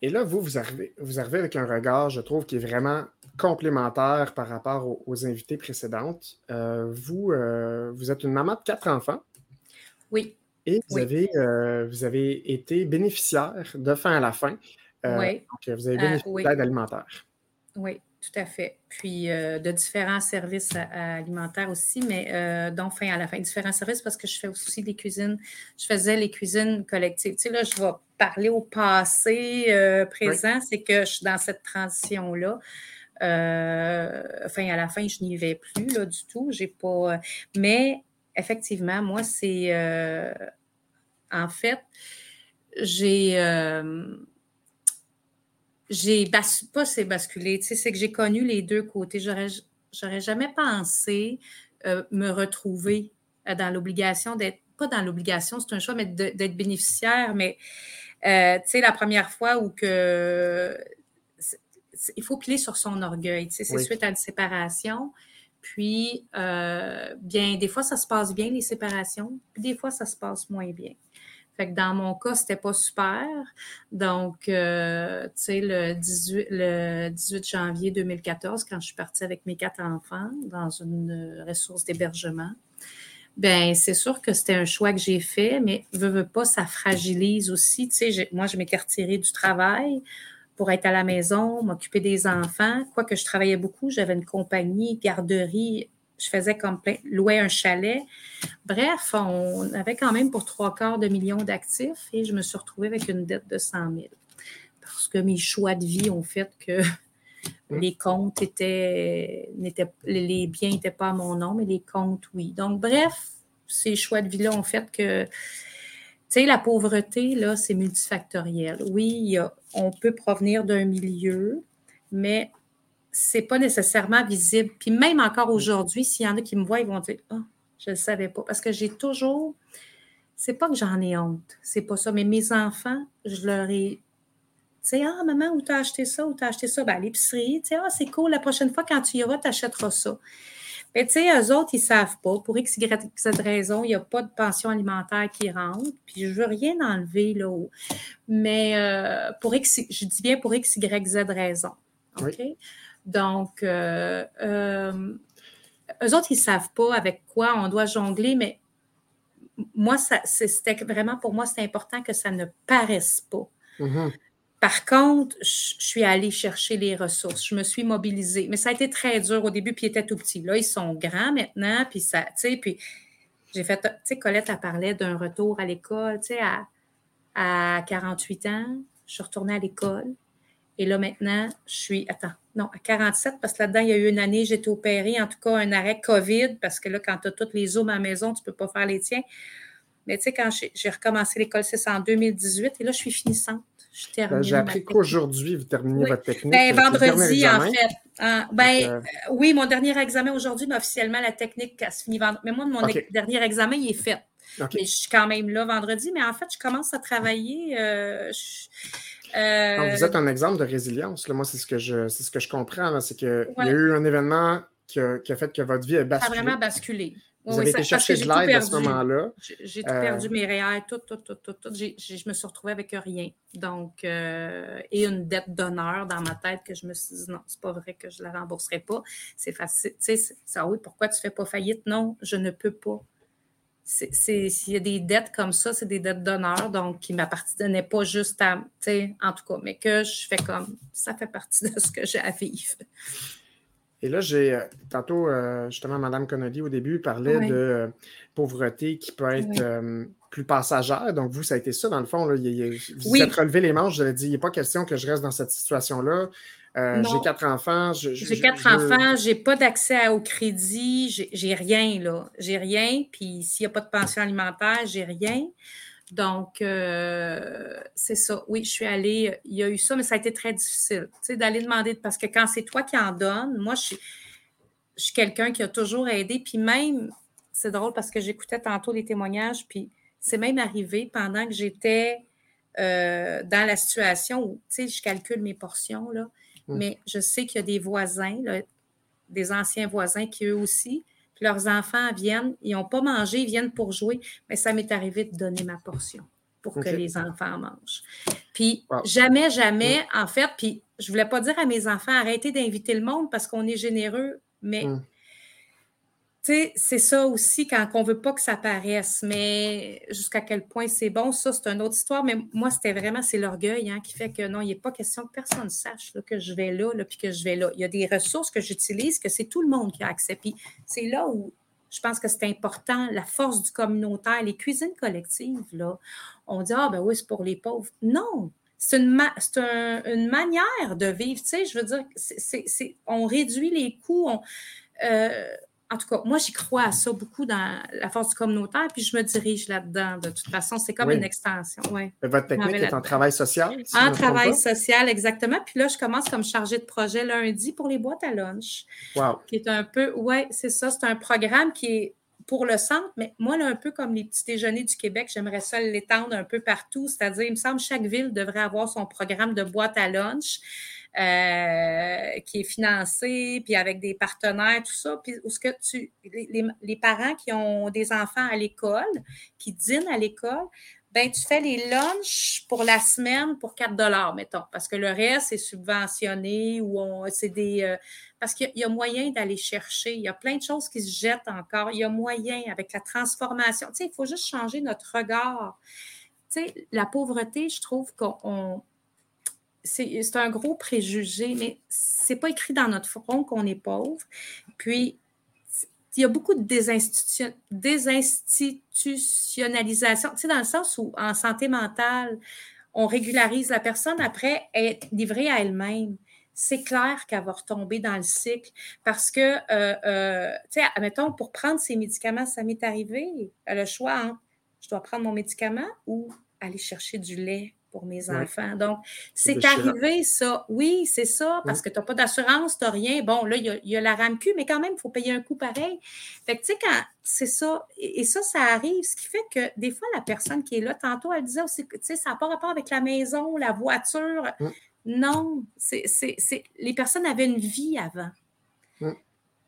Et là, vous, vous arrivez, vous arrivez avec un regard, je trouve, qui est vraiment complémentaire par rapport aux, aux invités précédentes. vous, vous êtes une maman de quatre enfants. Oui. Et vous, Avez, vous avez été bénéficiaire de fin à la fin. oui. Donc, vous avez bénéficié d'aide alimentaire. Oui tout à fait. Puis euh, de différents services alimentaires aussi, mais euh, donc fin à la fin. Différents services parce que je fais aussi des cuisines. Je faisais les cuisines collectives. Tu sais, là, je vais parler au passé, euh, présent, c'est que je suis dans cette transition-là. fin à la fin, je n'y vais plus là, du tout. J'ai pas. Mais effectivement, moi, c'est en fait, j'ai j'ai pas c'est basculé, tu sais, c'est que j'ai connu les deux côtés. J'aurais, j'aurais jamais pensé euh, me retrouver euh, dans l'obligation d'être, pas dans l'obligation, c'est un choix, mais d'être bénéficiaire. Mais euh, tu sais, la première fois où que il faut piler sur son orgueil, tu sais, c'est suite à une séparation. Puis, bien, des fois, ça se passe bien, les séparations, puis des fois, ça se passe moins bien. Fait que dans mon cas, c'était pas super. Donc, euh, tu sais, le 18, le 18 janvier 2014, quand je suis partie avec mes quatre enfants dans une ressource d'hébergement, ben c'est sûr que c'était un choix que j'ai fait, mais veux, veux pas, ça fragilise aussi. Tu sais, moi, je m'étais retirée du travail pour être à la maison, m'occuper des enfants. Quoique je travaillais beaucoup, j'avais une compagnie, garderie je faisais comme plein, louer un chalet. Bref, on avait quand même pour trois quarts de millions d'actifs et je me suis retrouvée avec une dette de 100 000 parce que mes choix de vie ont fait que les comptes étaient, n'étaient, les biens n'étaient pas à mon nom, mais les comptes, oui. Donc, bref, ces choix de vie-là ont fait que, tu sais, la pauvreté, là, c'est multifactoriel. Oui, on peut provenir d'un milieu, mais c'est pas nécessairement visible. Puis même encore aujourd'hui, s'il y en a qui me voient, ils vont dire Ah, Je ne le savais pas. Parce que j'ai toujours. C'est pas que j'en ai honte. C'est pas ça. Mais mes enfants, je leur ai. Tu sais, ah, maman, où t'as acheté ça? Où t'as acheté ça? Ben, à l'épicerie. Tu sais, ah, c'est cool. La prochaine fois, quand tu iras, tu achèteras ça. Mais tu sais, eux autres, ils ne savent pas. Pour X, Y, cette raison, il n'y a pas de pension alimentaire qui rentre. Puis je ne veux rien enlever là. Mais euh, pour X, je dis bien pour X, Y, Z raison. OK? Donc, euh, euh, eux autres, ils ne savent pas avec quoi on doit jongler, mais moi, c'était vraiment pour moi, c'est important que ça ne paraisse pas. Mm-hmm. Par contre, je suis allée chercher les ressources. Je me suis mobilisée. Mais ça a été très dur au début, puis ils étaient tout petits. Là, ils sont grands maintenant, puis ça, tu sais, puis j'ai fait, tu sais, Colette, elle parlait d'un retour à l'école, tu sais, à, à 48 ans, je suis retournée à l'école. Et là, maintenant, je suis, attends, non, à 47, parce que là-dedans, il y a eu une année, j'ai été opérée, en tout cas, un arrêt COVID, parce que là, quand tu as toutes les os à la maison, tu ne peux pas faire les tiens. Mais tu sais, quand j'ai recommencé l'école, c'est en 2018, et là, je suis finissante. Ben, j'ai appris qu'aujourd'hui, vous terminez votre technique. Ben, vendredi, en fait. ben, euh, oui, mon dernier examen aujourd'hui, mais officiellement, la technique, elle se finit vendredi. Mais moi, mon dernier examen, il est fait. je suis quand même là vendredi, mais en fait, je commence à travailler. Euh, euh, vous êtes un exemple de résilience. Là. Moi, c'est ce que je, ce que je comprends. C'est qu'il y a eu un événement qui a, qui a, fait que votre vie a basculé. Ça a vraiment basculé. Vous avez été chercher de l'aide à ce moment-là. J'ai tout perdu, euh, mes réels, tout, tout, tout, tout. tout. je me suis retrouvée avec rien. Donc, euh, et une dette d'honneur dans ma tête que je me suis dit, non, c'est pas vrai que je la rembourserai pas. C'est facile. Tu sais, ça, oui, pourquoi tu fais pas faillite? Non, je ne peux pas. S'il y a des dettes comme ça, c'est des dettes d'honneur, donc qui m'appartenaient pas juste à, tu sais, en tout cas, mais que je fais comme, ça fait partie de ce que j'ai à vivre. Et là, j'ai euh, tantôt, euh, justement, Mme Connolly, au début, parlait de euh, pauvreté qui peut être plus passagère. Donc, vous, ça a été ça, dans le fond. Là, vous vous êtes relevé les manches, vous avez dit, il n'est pas question que je reste dans cette situation-là. J'ai quatre enfants. J'ai quatre enfants, j'ai pas d'accès au crédit, j'ai rien, là. J'ai rien. Puis s'il n'y a pas de pension alimentaire, j'ai rien. Donc, euh, c'est ça. Oui, je suis allée, il y a eu ça, mais ça a été très difficile, tu sais, d'aller demander, parce que quand c'est toi qui en donnes, moi, je suis, je suis quelqu'un qui a toujours aidé, puis même, c'est drôle parce que j'écoutais tantôt les témoignages, puis c'est même arrivé pendant que j'étais euh, dans la situation où, tu sais, je calcule mes portions, là, mmh. mais je sais qu'il y a des voisins, des anciens voisins qui, eux aussi, puis leurs enfants viennent, ils n'ont pas mangé, ils viennent pour jouer, mais ça m'est arrivé de donner ma portion pour que les enfants mangent. Puis jamais, jamais, en fait, puis je ne voulais pas dire à mes enfants, arrêtez d'inviter le monde parce qu'on est généreux, mais sais, c'est ça aussi quand on ne veut pas que ça paraisse, mais jusqu'à quel point c'est bon, ça, c'est une autre histoire. Mais moi, c'était vraiment, c'est l'orgueil hein, qui fait que non, il n'est pas question que personne sache que je vais là, puis que je vais là. Il y a des ressources que j'utilise que c'est tout le monde qui a accès. Puis c'est là où je pense que c'est important, la force du communautaire, les cuisines collectives, là. On dit, ah ben oui, c'est pour les pauvres. Non, c'est une, une, manière de vivre, tu sais, je veux dire, on réduit les coûts, euh, en tout cas, moi, j'y crois à ça beaucoup dans la force du communautaire, puis je me dirige là-dedans. De toute façon, c'est comme une extension. Ouais. Votre technique est en travail social? en travail social, exactement. Puis là, je commence comme chargée de projet lundi pour les boîtes à lunch. Wow. Qui est un peu, oui, c'est ça. C'est un programme qui est pour le centre, mais moi, là, un peu comme les petits déjeuners du Québec, j'aimerais ça l'étendre un peu partout. C'est-à-dire, il me semble que chaque ville devrait avoir son programme de boîte à lunch. Euh, qui est financé, puis avec des partenaires, tout ça. Puis où ce que tu, les, les, parents qui ont des enfants à l'école, qui dînent à l'école, ben tu fais les lunchs pour la semaine pour 4 dollars, mettons, parce que le reste est subventionné ou c'est des euh, parce qu'il y a moyen d'aller chercher, il y a plein de choses qui se jettent encore, il y a moyen avec la transformation. Tu sais, il faut juste changer notre regard. Tu sais, la pauvreté, je trouve qu'on c'est un gros préjugé, mais c'est pas écrit dans notre front qu'on est pauvre. Puis, il y a beaucoup de désinstitutionnalisation, tu sais, dans le sens où en santé mentale, on régularise la personne après être livrée à elle-même. C'est clair qu'elle va retomber dans le cycle parce que, euh, euh, tu admettons, pour prendre ses médicaments, ça m'est arrivé, le choix entre je dois prendre mon médicament ou aller chercher du lait pour mes Ouais. enfants. Donc, c'est arrivé, ça. Oui, c'est ça, parce que tu n'as pas d'assurance, tu n'as rien. Bon, là, il y a, y a la RAMQ, mais quand même, il faut payer un coût pareil. Fait que, tu sais, quand c'est ça, et, et ça, ça arrive, ce qui fait que des fois, la personne qui est là, tantôt, elle disait aussi, que, tu sais, ça n'a pas rapport avec la maison, la voiture. Non, c'est, c'est- c'est- les personnes avaient une vie avant.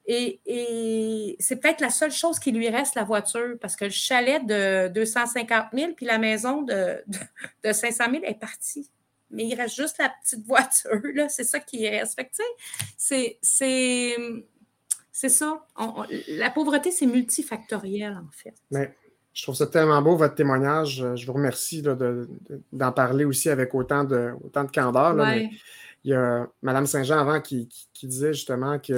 Et, et c'est peut-être la seule chose qui lui reste, la voiture, parce que le chalet de 250 000 puis la maison de, de, de 500 000 est partie. Mais il reste juste la petite voiture, là, c'est ça qui reste. Fait que, tu sais, c'est, c'est, c'est ça. On- on- la pauvreté, c'est multifactoriel, en fait. Mais je trouve ça tellement beau, votre témoignage. Je vous remercie là, de- de- d'en parler aussi avec autant de, autant de candeur. là, mais. Il y a Mme Saint-Jean avant qui, qui- qui disait justement que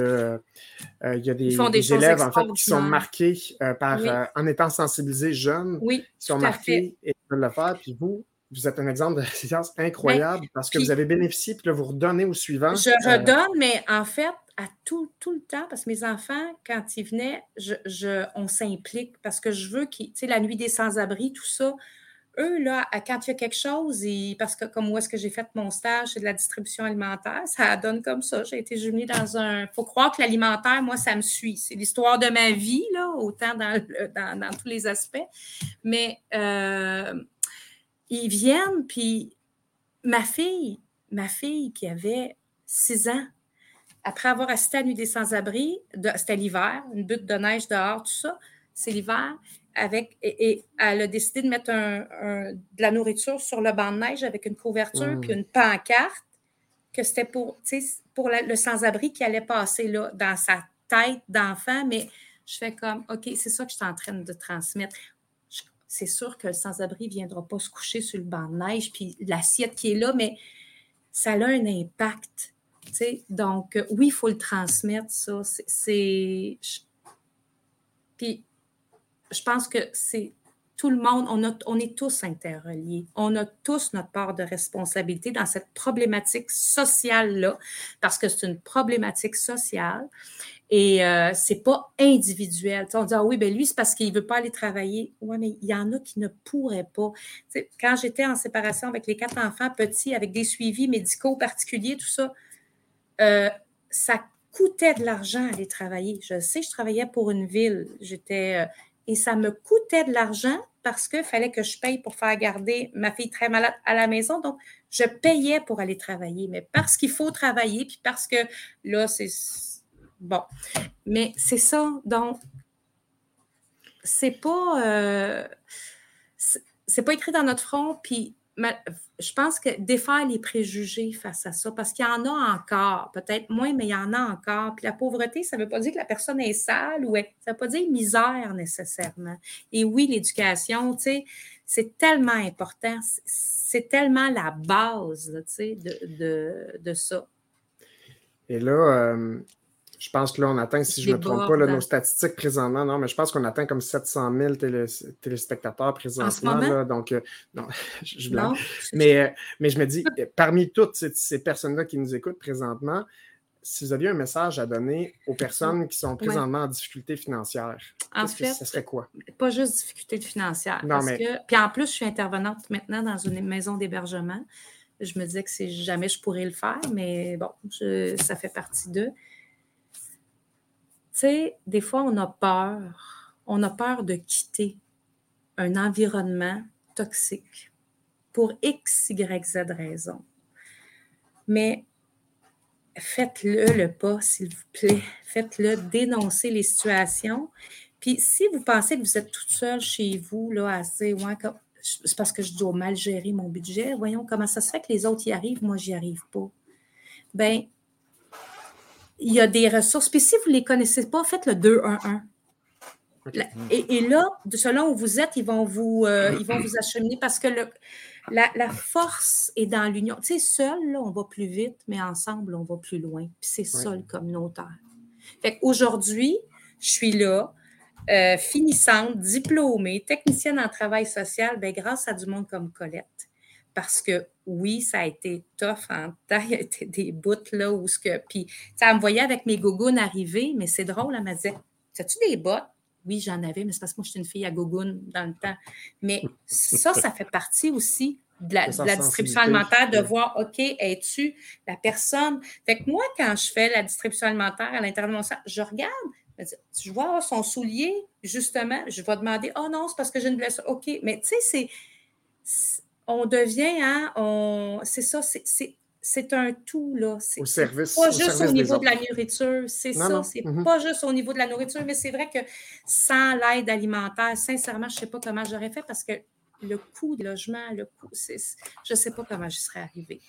euh, il y a des, élèves en fait, qui sont marqués euh, par, Oui. euh, en étant sensibilisés jeunes, Oui, qui sont marqués et veulent le faire. Puis vous, vous êtes un exemple de résilience incroyable parce que puis- vous avez bénéficié, puis là, vous redonnez au suivant. Je Euh, redonne, mais en fait, à tout, tout le temps, parce que mes enfants, quand ils venaient, je, je- on s'implique parce que je veux qu'ils, tu sais, la nuit des sans-abri, tout ça, eux, là, quand il y a quelque chose, parce que comme où est-ce que j'ai fait mon stage, c'est de la distribution alimentaire, ça donne comme ça. J'ai été jumelée dans un. Il faut croire que l'alimentaire, moi, ça me suit. C'est l'histoire de ma vie, là, autant dans, dans, dans tous les aspects. Mais euh, ils viennent, puis ma fille, ma fille qui avait six ans, après avoir assisté à la nuit des sans-abri, c'était l'hiver, une butte de neige dehors, tout ça, c'est l'hiver, avec, et, et elle a décidé de mettre un- un- de la nourriture sur le banc de neige avec une couverture Mm. puis une pancarte, que c'était pour, la- le sans-abri qui allait passer là, dans sa tête d'enfant, mais je fais comme, OK, c'est ça que je suis en train de transmettre. C'est sûr que le sans-abri ne viendra pas se coucher sur le banc de neige, puis l'assiette qui est là, mais ça a un impact. Donc, euh, oui, il faut le transmettre, ça. C'est- Puis, je pense que c'est tout le monde, on, a- on est tous interreliés. On a tous notre part de responsabilité dans cette problématique sociale-là, parce que c'est une problématique sociale et euh, c'est pas individuel. On dit, ah oui, ben lui, c'est parce qu'il veut pas aller travailler. Oui, mais il y en a qui ne pourraient pas. Quand j'étais en séparation avec les quatre enfants petits, avec des suivis médicaux particuliers, tout ça, euh, ça coûtait de l'argent aller travailler. Je sais, je travaillais pour une ville. J'étais. Et ça me coûtait de l'argent parce qu'il fallait que je paye pour faire garder ma fille très malade à la maison. Donc, je payais pour aller travailler. Mais parce qu'il faut travailler, puis parce que là, c'est. Bon. Mais c'est ça. Donc, c'est pas. euh, c'est pas écrit dans notre front, puis je pense que défaire les préjugés face à ça, parce qu'il y en a encore, peut-être moins, mais il y en a encore. Puis la pauvreté, ça ne veut pas dire que la personne est sale ou ça ne veut pas dire misère nécessairement. Et oui, l'éducation, tu sais, c'est tellement important, c'est- tellement la base, tu sais, de, de, de ça. Et là, euh, je pense que là, on atteint, si je ne me trompe pas, là, nos statistiques présentement, non, mais je pense qu'on atteint comme 700 000 télé- téléspectateurs présentement. là, donc, euh, non, je, blague. Non? Mais, euh, mais je me dis, parmi toutes ces, ces personnes-là qui nous écoutent présentement, si vous aviez un message à donner aux personnes qui sont présentement en difficulté financière, En que fait, ça serait quoi? pas juste difficulté financière. Non, parce mais- que, puis en plus, je suis intervenante maintenant dans une maison d'hébergement. Je me disais que si jamais je pourrais le faire, mais bon, je- ça fait partie d'eux. Sais, des fois, on a peur. On a peur de quitter un environnement toxique pour X, Y, Z raison. Mais faites-le le pas, s'il vous plaît. Faites-le, dénoncez les situations. Puis si vous pensez que vous êtes toute seule chez vous, là, dire, ouais, c'est parce que je dois mal gérer mon budget, voyons comment ça se fait que les autres y arrivent, moi, j'y arrive pas. Bien, il y a des ressources. Puis si vous ne les connaissez pas, faites le 2-1-1. La- Et, et là, selon où vous êtes, ils vont vous, euh, ils vont vous acheminer parce que le, la, la force est dans l'union. Tu sais, seul, là, on va plus vite, mais ensemble, on va plus loin. Puis c'est ça Ouais. le communautaire. Fait qu'aujourd'hui, je suis là, euh, finissante, diplômée, technicienne en travail social, ben, grâce à du monde comme Colette. Parce que oui, ça a été tough en temps, il y a été des bouts là où ce que. Puis, elle me voyait avec mes gougounes arriver, mais c'est drôle, elle me disait As-tu des bottes? Oui, j'en avais, mais c'est parce que moi, j'étais une fille à gougoune dans le temps. Mais ça, ça fait partie aussi de la, distribution alimentaire, de voir, OK, es-tu la personne? Fait que moi, quand je fais la distribution alimentaire à l'intérieur de mon sac, je regarde, je vois son soulier, justement, je vais demander, oh non, c'est parce que j'ai une blessure. OK, mais tu sais, c'est, on devient, hein, on, c'est ça, c'est, c'est un tout, là. C'est service. pas juste au niveau de la nourriture, c'est ça. C'est mm-hmm. pas juste au niveau de la nourriture, mais c'est vrai que sans l'aide alimentaire, sincèrement, je ne sais pas comment j'aurais fait parce que le coût de logement, le coût, je ne sais pas comment j'y serais arrivée.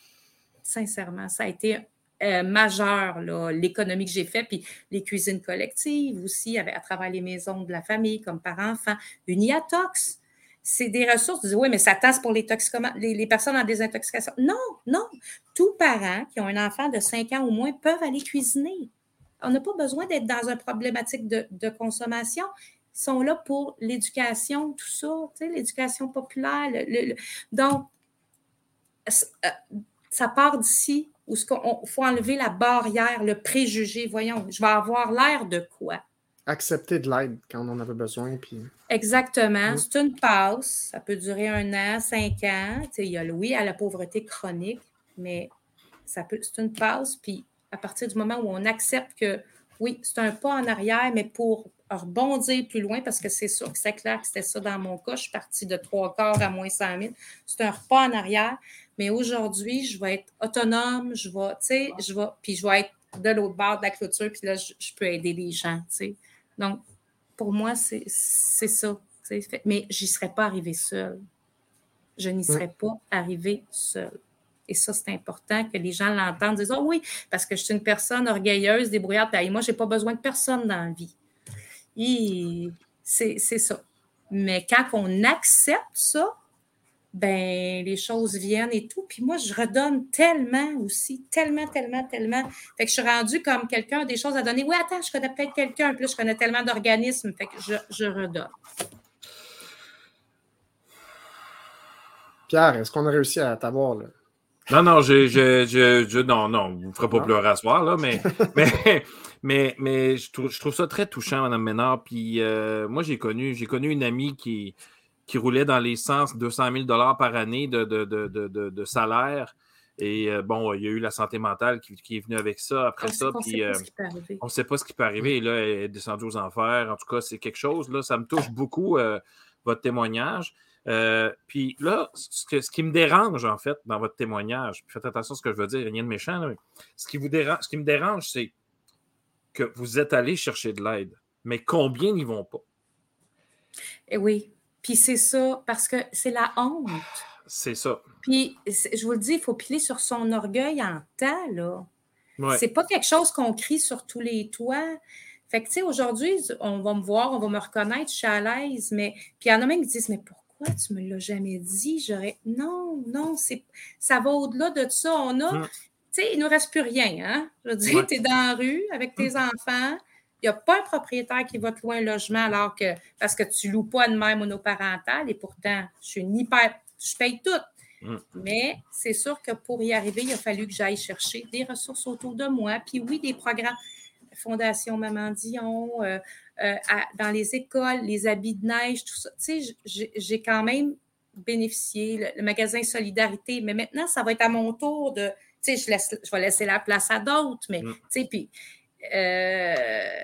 Sincèrement, ça a été euh, majeur, l'économie que j'ai faite, puis les cuisines collectives aussi, à travers les maisons de la famille, comme parents-enfants, une IATOX. C'est des ressources. Vous oui, mais ça tasse pour les, les, les, personnes en désintoxication. Non, non. Tous parents qui ont un enfant de 5 ans ou moins peuvent aller cuisiner. On n'a pas besoin d'être dans une problématique de, consommation sont là pour l'éducation, tout ça, l'éducation populaire. donc, euh, ça part d'ici où il faut enlever la barrière, le préjugé. Voyons, je vais avoir l'air de quoi? Accepter de l'aide quand on en avait besoin. Puis... Exactement. Mm. C'est une passe. Ça peut durer un an, cinq ans. il y a, oui, à la pauvreté chronique, mais ça peut, c'est une passe. Puis à partir du moment où on accepte que oui, c'est un pas en arrière, mais pour rebondir plus loin parce que c'est sûr que c'est clair que c'était ça dans mon cas. Je suis partie de trois quarts à moins 100 000. C'est un repas en arrière. Mais aujourd'hui, je vais être autonome, je vais, tu sais, je vais, puis je vais être de l'autre bord de la clôture, puis là, je, peux aider les gens, tu sais. Donc, pour moi, c'est ça. Mais je n'y serais pas arrivée seule. Je n'y serais pas arrivée seule. Et ça, c'est important que les gens l'entendent, disent oh oui, parce que je suis une personne orgueilleuse, débrouillarde, et moi, je n'ai pas besoin de personne dans la vie c'est ça. Mais quand on accepte ça, ben les choses viennent et tout. Puis moi, je redonne tellement aussi, tellement, tellement, tellement. Fait que je suis rendue comme quelqu'un des choses à donner. Oui, attends, je connais peut-être quelqu'un. Plus, je connais tellement d'organismes. Fait que je, je redonne. Pierre, est-ce qu'on a réussi à t'avoir là? Non, non, je, je, je, non, non, vous ne ferez pas pleurer à soir, là, mais, mais, mais, mais je, trouve, je trouve ça très touchant, Mme Ménard. Puis euh, moi, j'ai connu, j'ai connu une amie qui, qui roulait dans les sens 200 000 par année de, de, de, de salaire. Et euh, bon, il y a eu la santé mentale qui, qui est venue avec ça après ça. Puis, euh, on ne sait pas ce qui peut arriver. Et là, elle est descendue aux enfers. En tout cas, c'est quelque chose. Là, ça me touche beaucoup, votre témoignage. Euh, puis là, ce, qui me dérange, en fait, dans votre témoignage, faites attention à ce que je veux dire, rien de méchant, ce, qui vous dérange, ce qui me dérange, c'est que vous êtes allé chercher de l'aide, mais combien n'y vont pas? Et eh oui, puis c'est ça, parce que c'est la honte. C'est ça. Puis, je vous le dis, il faut piler sur son orgueil en temps, là. C'est pas quelque chose qu'on crie sur tous les toits. Fait que, tu sais, aujourd'hui, on va me voir, on va me reconnaître, je suis à l'aise, mais. Puis il y en a même qui disent, mais pourquoi? tu me l'as jamais dit? J'aurais. Non, non, c'est ça va au-delà de ça. On a. Hum. Tu sais, il ne nous reste plus rien. Hein? Je veux dire, tu es dans la rue avec tes hum. enfants. Il n'y a pas un propriétaire qui va te louer un logement alors que parce que tu ne loues pas une mère monoparentale et pourtant, je suis une hyper. Je paye tout. Hum. Mais c'est sûr que pour y arriver, il a fallu que j'aille chercher des ressources autour de moi. Puis oui, des programmes. Fondation Maman Dion, euh, euh, dans les écoles, les habits de neige, tout ça. Tu sais, j'ai quand même bénéficié, le, magasin Solidarité, mais maintenant, ça va être à mon tour de, tu sais, je, laisse, je vais laisser la place à d'autres, mais, mm. tu sais, puis, euh,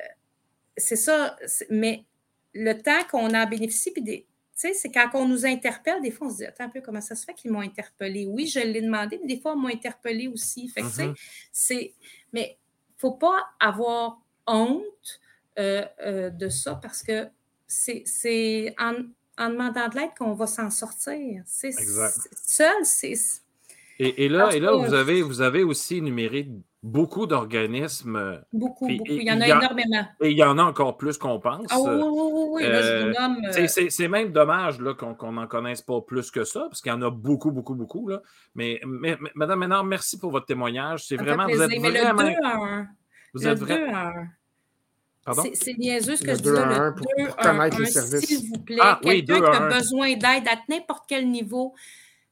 c'est ça, mais le temps qu'on en bénéficie, puis des, tu sais, c'est quand on nous interpelle, des fois, on se dit, attends un peu, comment ça se fait qu'ils m'ont interpellé? Oui, je l'ai demandé, mais des fois, on m'a interpellé aussi. Fait que, tu sais, mm-hmm. c'est, mais il ne faut pas avoir honte euh, euh, de ça parce que c'est en, en, demandant de l'aide qu'on va s'en sortir. C'est seul, c'est. Et, et, là, et là vous, avez, vous avez aussi énuméré beaucoup d'organismes. Beaucoup, beaucoup. Il y en a énormément. Et il y en a encore plus qu'on pense. Ah oui, oui, oui. Euh, c'est même dommage qu'on n'en connaisse pas plus que ça, parce qu'il y en a beaucoup, beaucoup, beaucoup. Là. Mais, mais, Madame Ménard, merci pour votre témoignage. C'est vraiment. Vous êtes vraiment. Le 2 à 1. Vous êtes vraiment. C'est niaiseux ce que je dis là. Le 2 S'il vous plaît, ah, quelqu'un qui a besoin d'aide à n'importe quel niveau,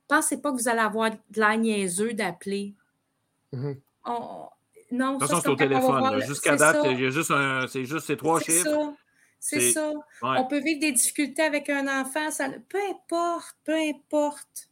pensez pas que vous allez avoir de l'air niaiseux d'appeler. Mm-hmm. Non, ça, c'est au téléphone. Jusqu'à date, il y a juste c'est juste ces trois chiffres. C'est ça. On peut vivre des difficultés avec un enfant. Ça... Peu importe, peu importe.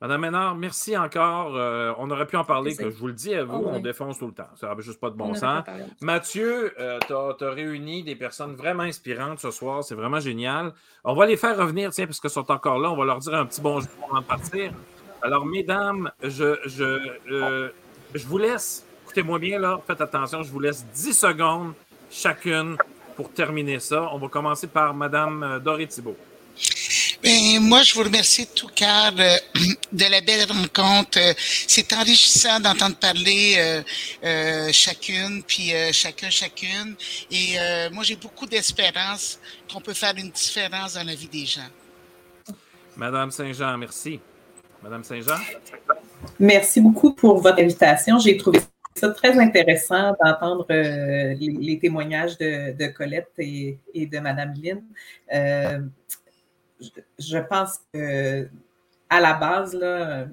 Madame Ménard, merci encore. Euh, on aurait pu en parler, que je vous le dis à vous, Oh, on défonce tout le temps. Ça n'avait juste pas de On bon sens. Mathieu, tu as, réuni des personnes vraiment inspirantes ce soir. C'est vraiment génial. On va les faire revenir, tiens, parce qu'ils sont encore là. On va leur dire un petit bonjour avant de partir. Alors, mesdames, je, je, euh, je vous laisse. Écoutez-moi bien, là. Faites attention. Je vous laisse 10 secondes chacune pour terminer ça. On va commencer par Madame euh, Doré Thibault. Ben, moi, je vous remercie de tout cœur euh, de la belle rencontre. Euh, C'est enrichissant d'entendre parler euh, euh, chacune, puis chacun, chacune. Et moi, j'ai beaucoup d'espérance qu'on peut faire une différence dans la vie des gens. Madame Saint-Jean, merci. Madame Saint-Jean? Merci beaucoup pour votre invitation. J'ai trouvé ça très intéressant d'entendre euh, les, témoignages de, Colette et, de Madame Lynn. Euh, je, pense que à la base, là,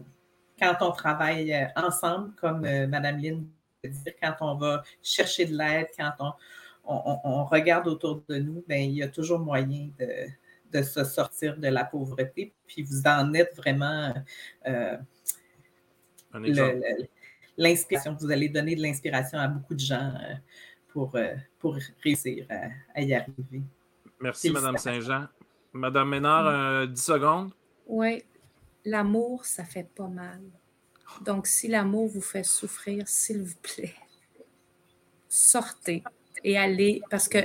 quand on travaille ensemble, comme euh, Madame Lynn dire, quand on va chercher de l'aide, quand on, on, regarde autour de nous, ben, il y a toujours moyen de, de se sortir de la pauvreté. Puis vous en êtes vraiment euh, l'inspiration. Vous allez donner de l'inspiration à beaucoup de gens euh, pour, euh, pour réussir à, à y arriver. Merci, Madame Saint-Jean. Madame Ménard, euh, 10 secondes. Oui, l'amour, ça fait pas mal. Donc, si l'amour vous fait souffrir, s'il vous plaît, sortez et allez, parce que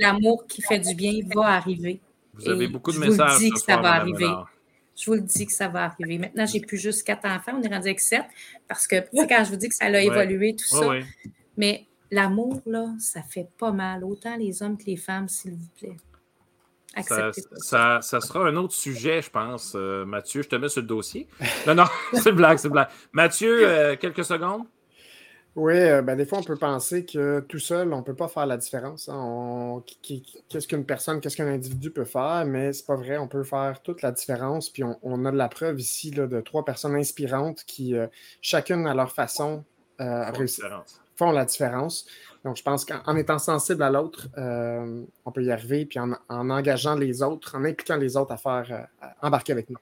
l'amour qui fait du bien va arriver. Vous avez Et beaucoup de je vous le messages dis que ça va arriver. Ménard. Je vous le dis que ça va arriver. Maintenant, j'ai plus juste quatre enfants, on est rendu avec sept, parce que, quand je vous dis que ça a évolué, tout Ouais, ça, ouais. mais l'amour, là, ça fait pas mal, autant les hommes que les femmes, s'il vous plaît. Ça, ça, ça sera un autre sujet, je pense, euh, Mathieu. Je te mets sur le dossier. Non, non, c'est blague, c'est blague. Mathieu, euh, quelques secondes. Oui, euh, ben, des fois, on peut penser que tout seul, on ne peut pas faire la différence. hein. On- Qu'est-ce qu'une personne, qu'est-ce qu'un individu peut faire, mais c'est pas vrai. On peut faire toute la différence. Puis on, on a de la preuve ici là, de trois personnes inspirantes qui, euh, chacune à leur façon, euh, font la différence. Donc, je pense qu'en en étant sensible à l'autre, euh, on peut y arriver. Puis en, en engageant les autres, en impliquant les autres à faire, à embarquer avec nous.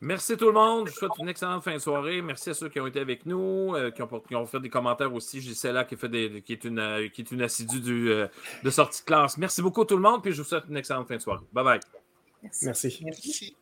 Merci tout le monde. Je vous souhaite une excellente fin de soirée. Merci à ceux qui ont été avec nous, euh, qui, ont, fait des commentaires aussi. Gisela qui, fait des, qui, est une, euh, assidue euh, de sortie de classe. Merci beaucoup tout le monde. Puis je vous souhaite une excellente fin de soirée. Bye bye. Merci. Merci.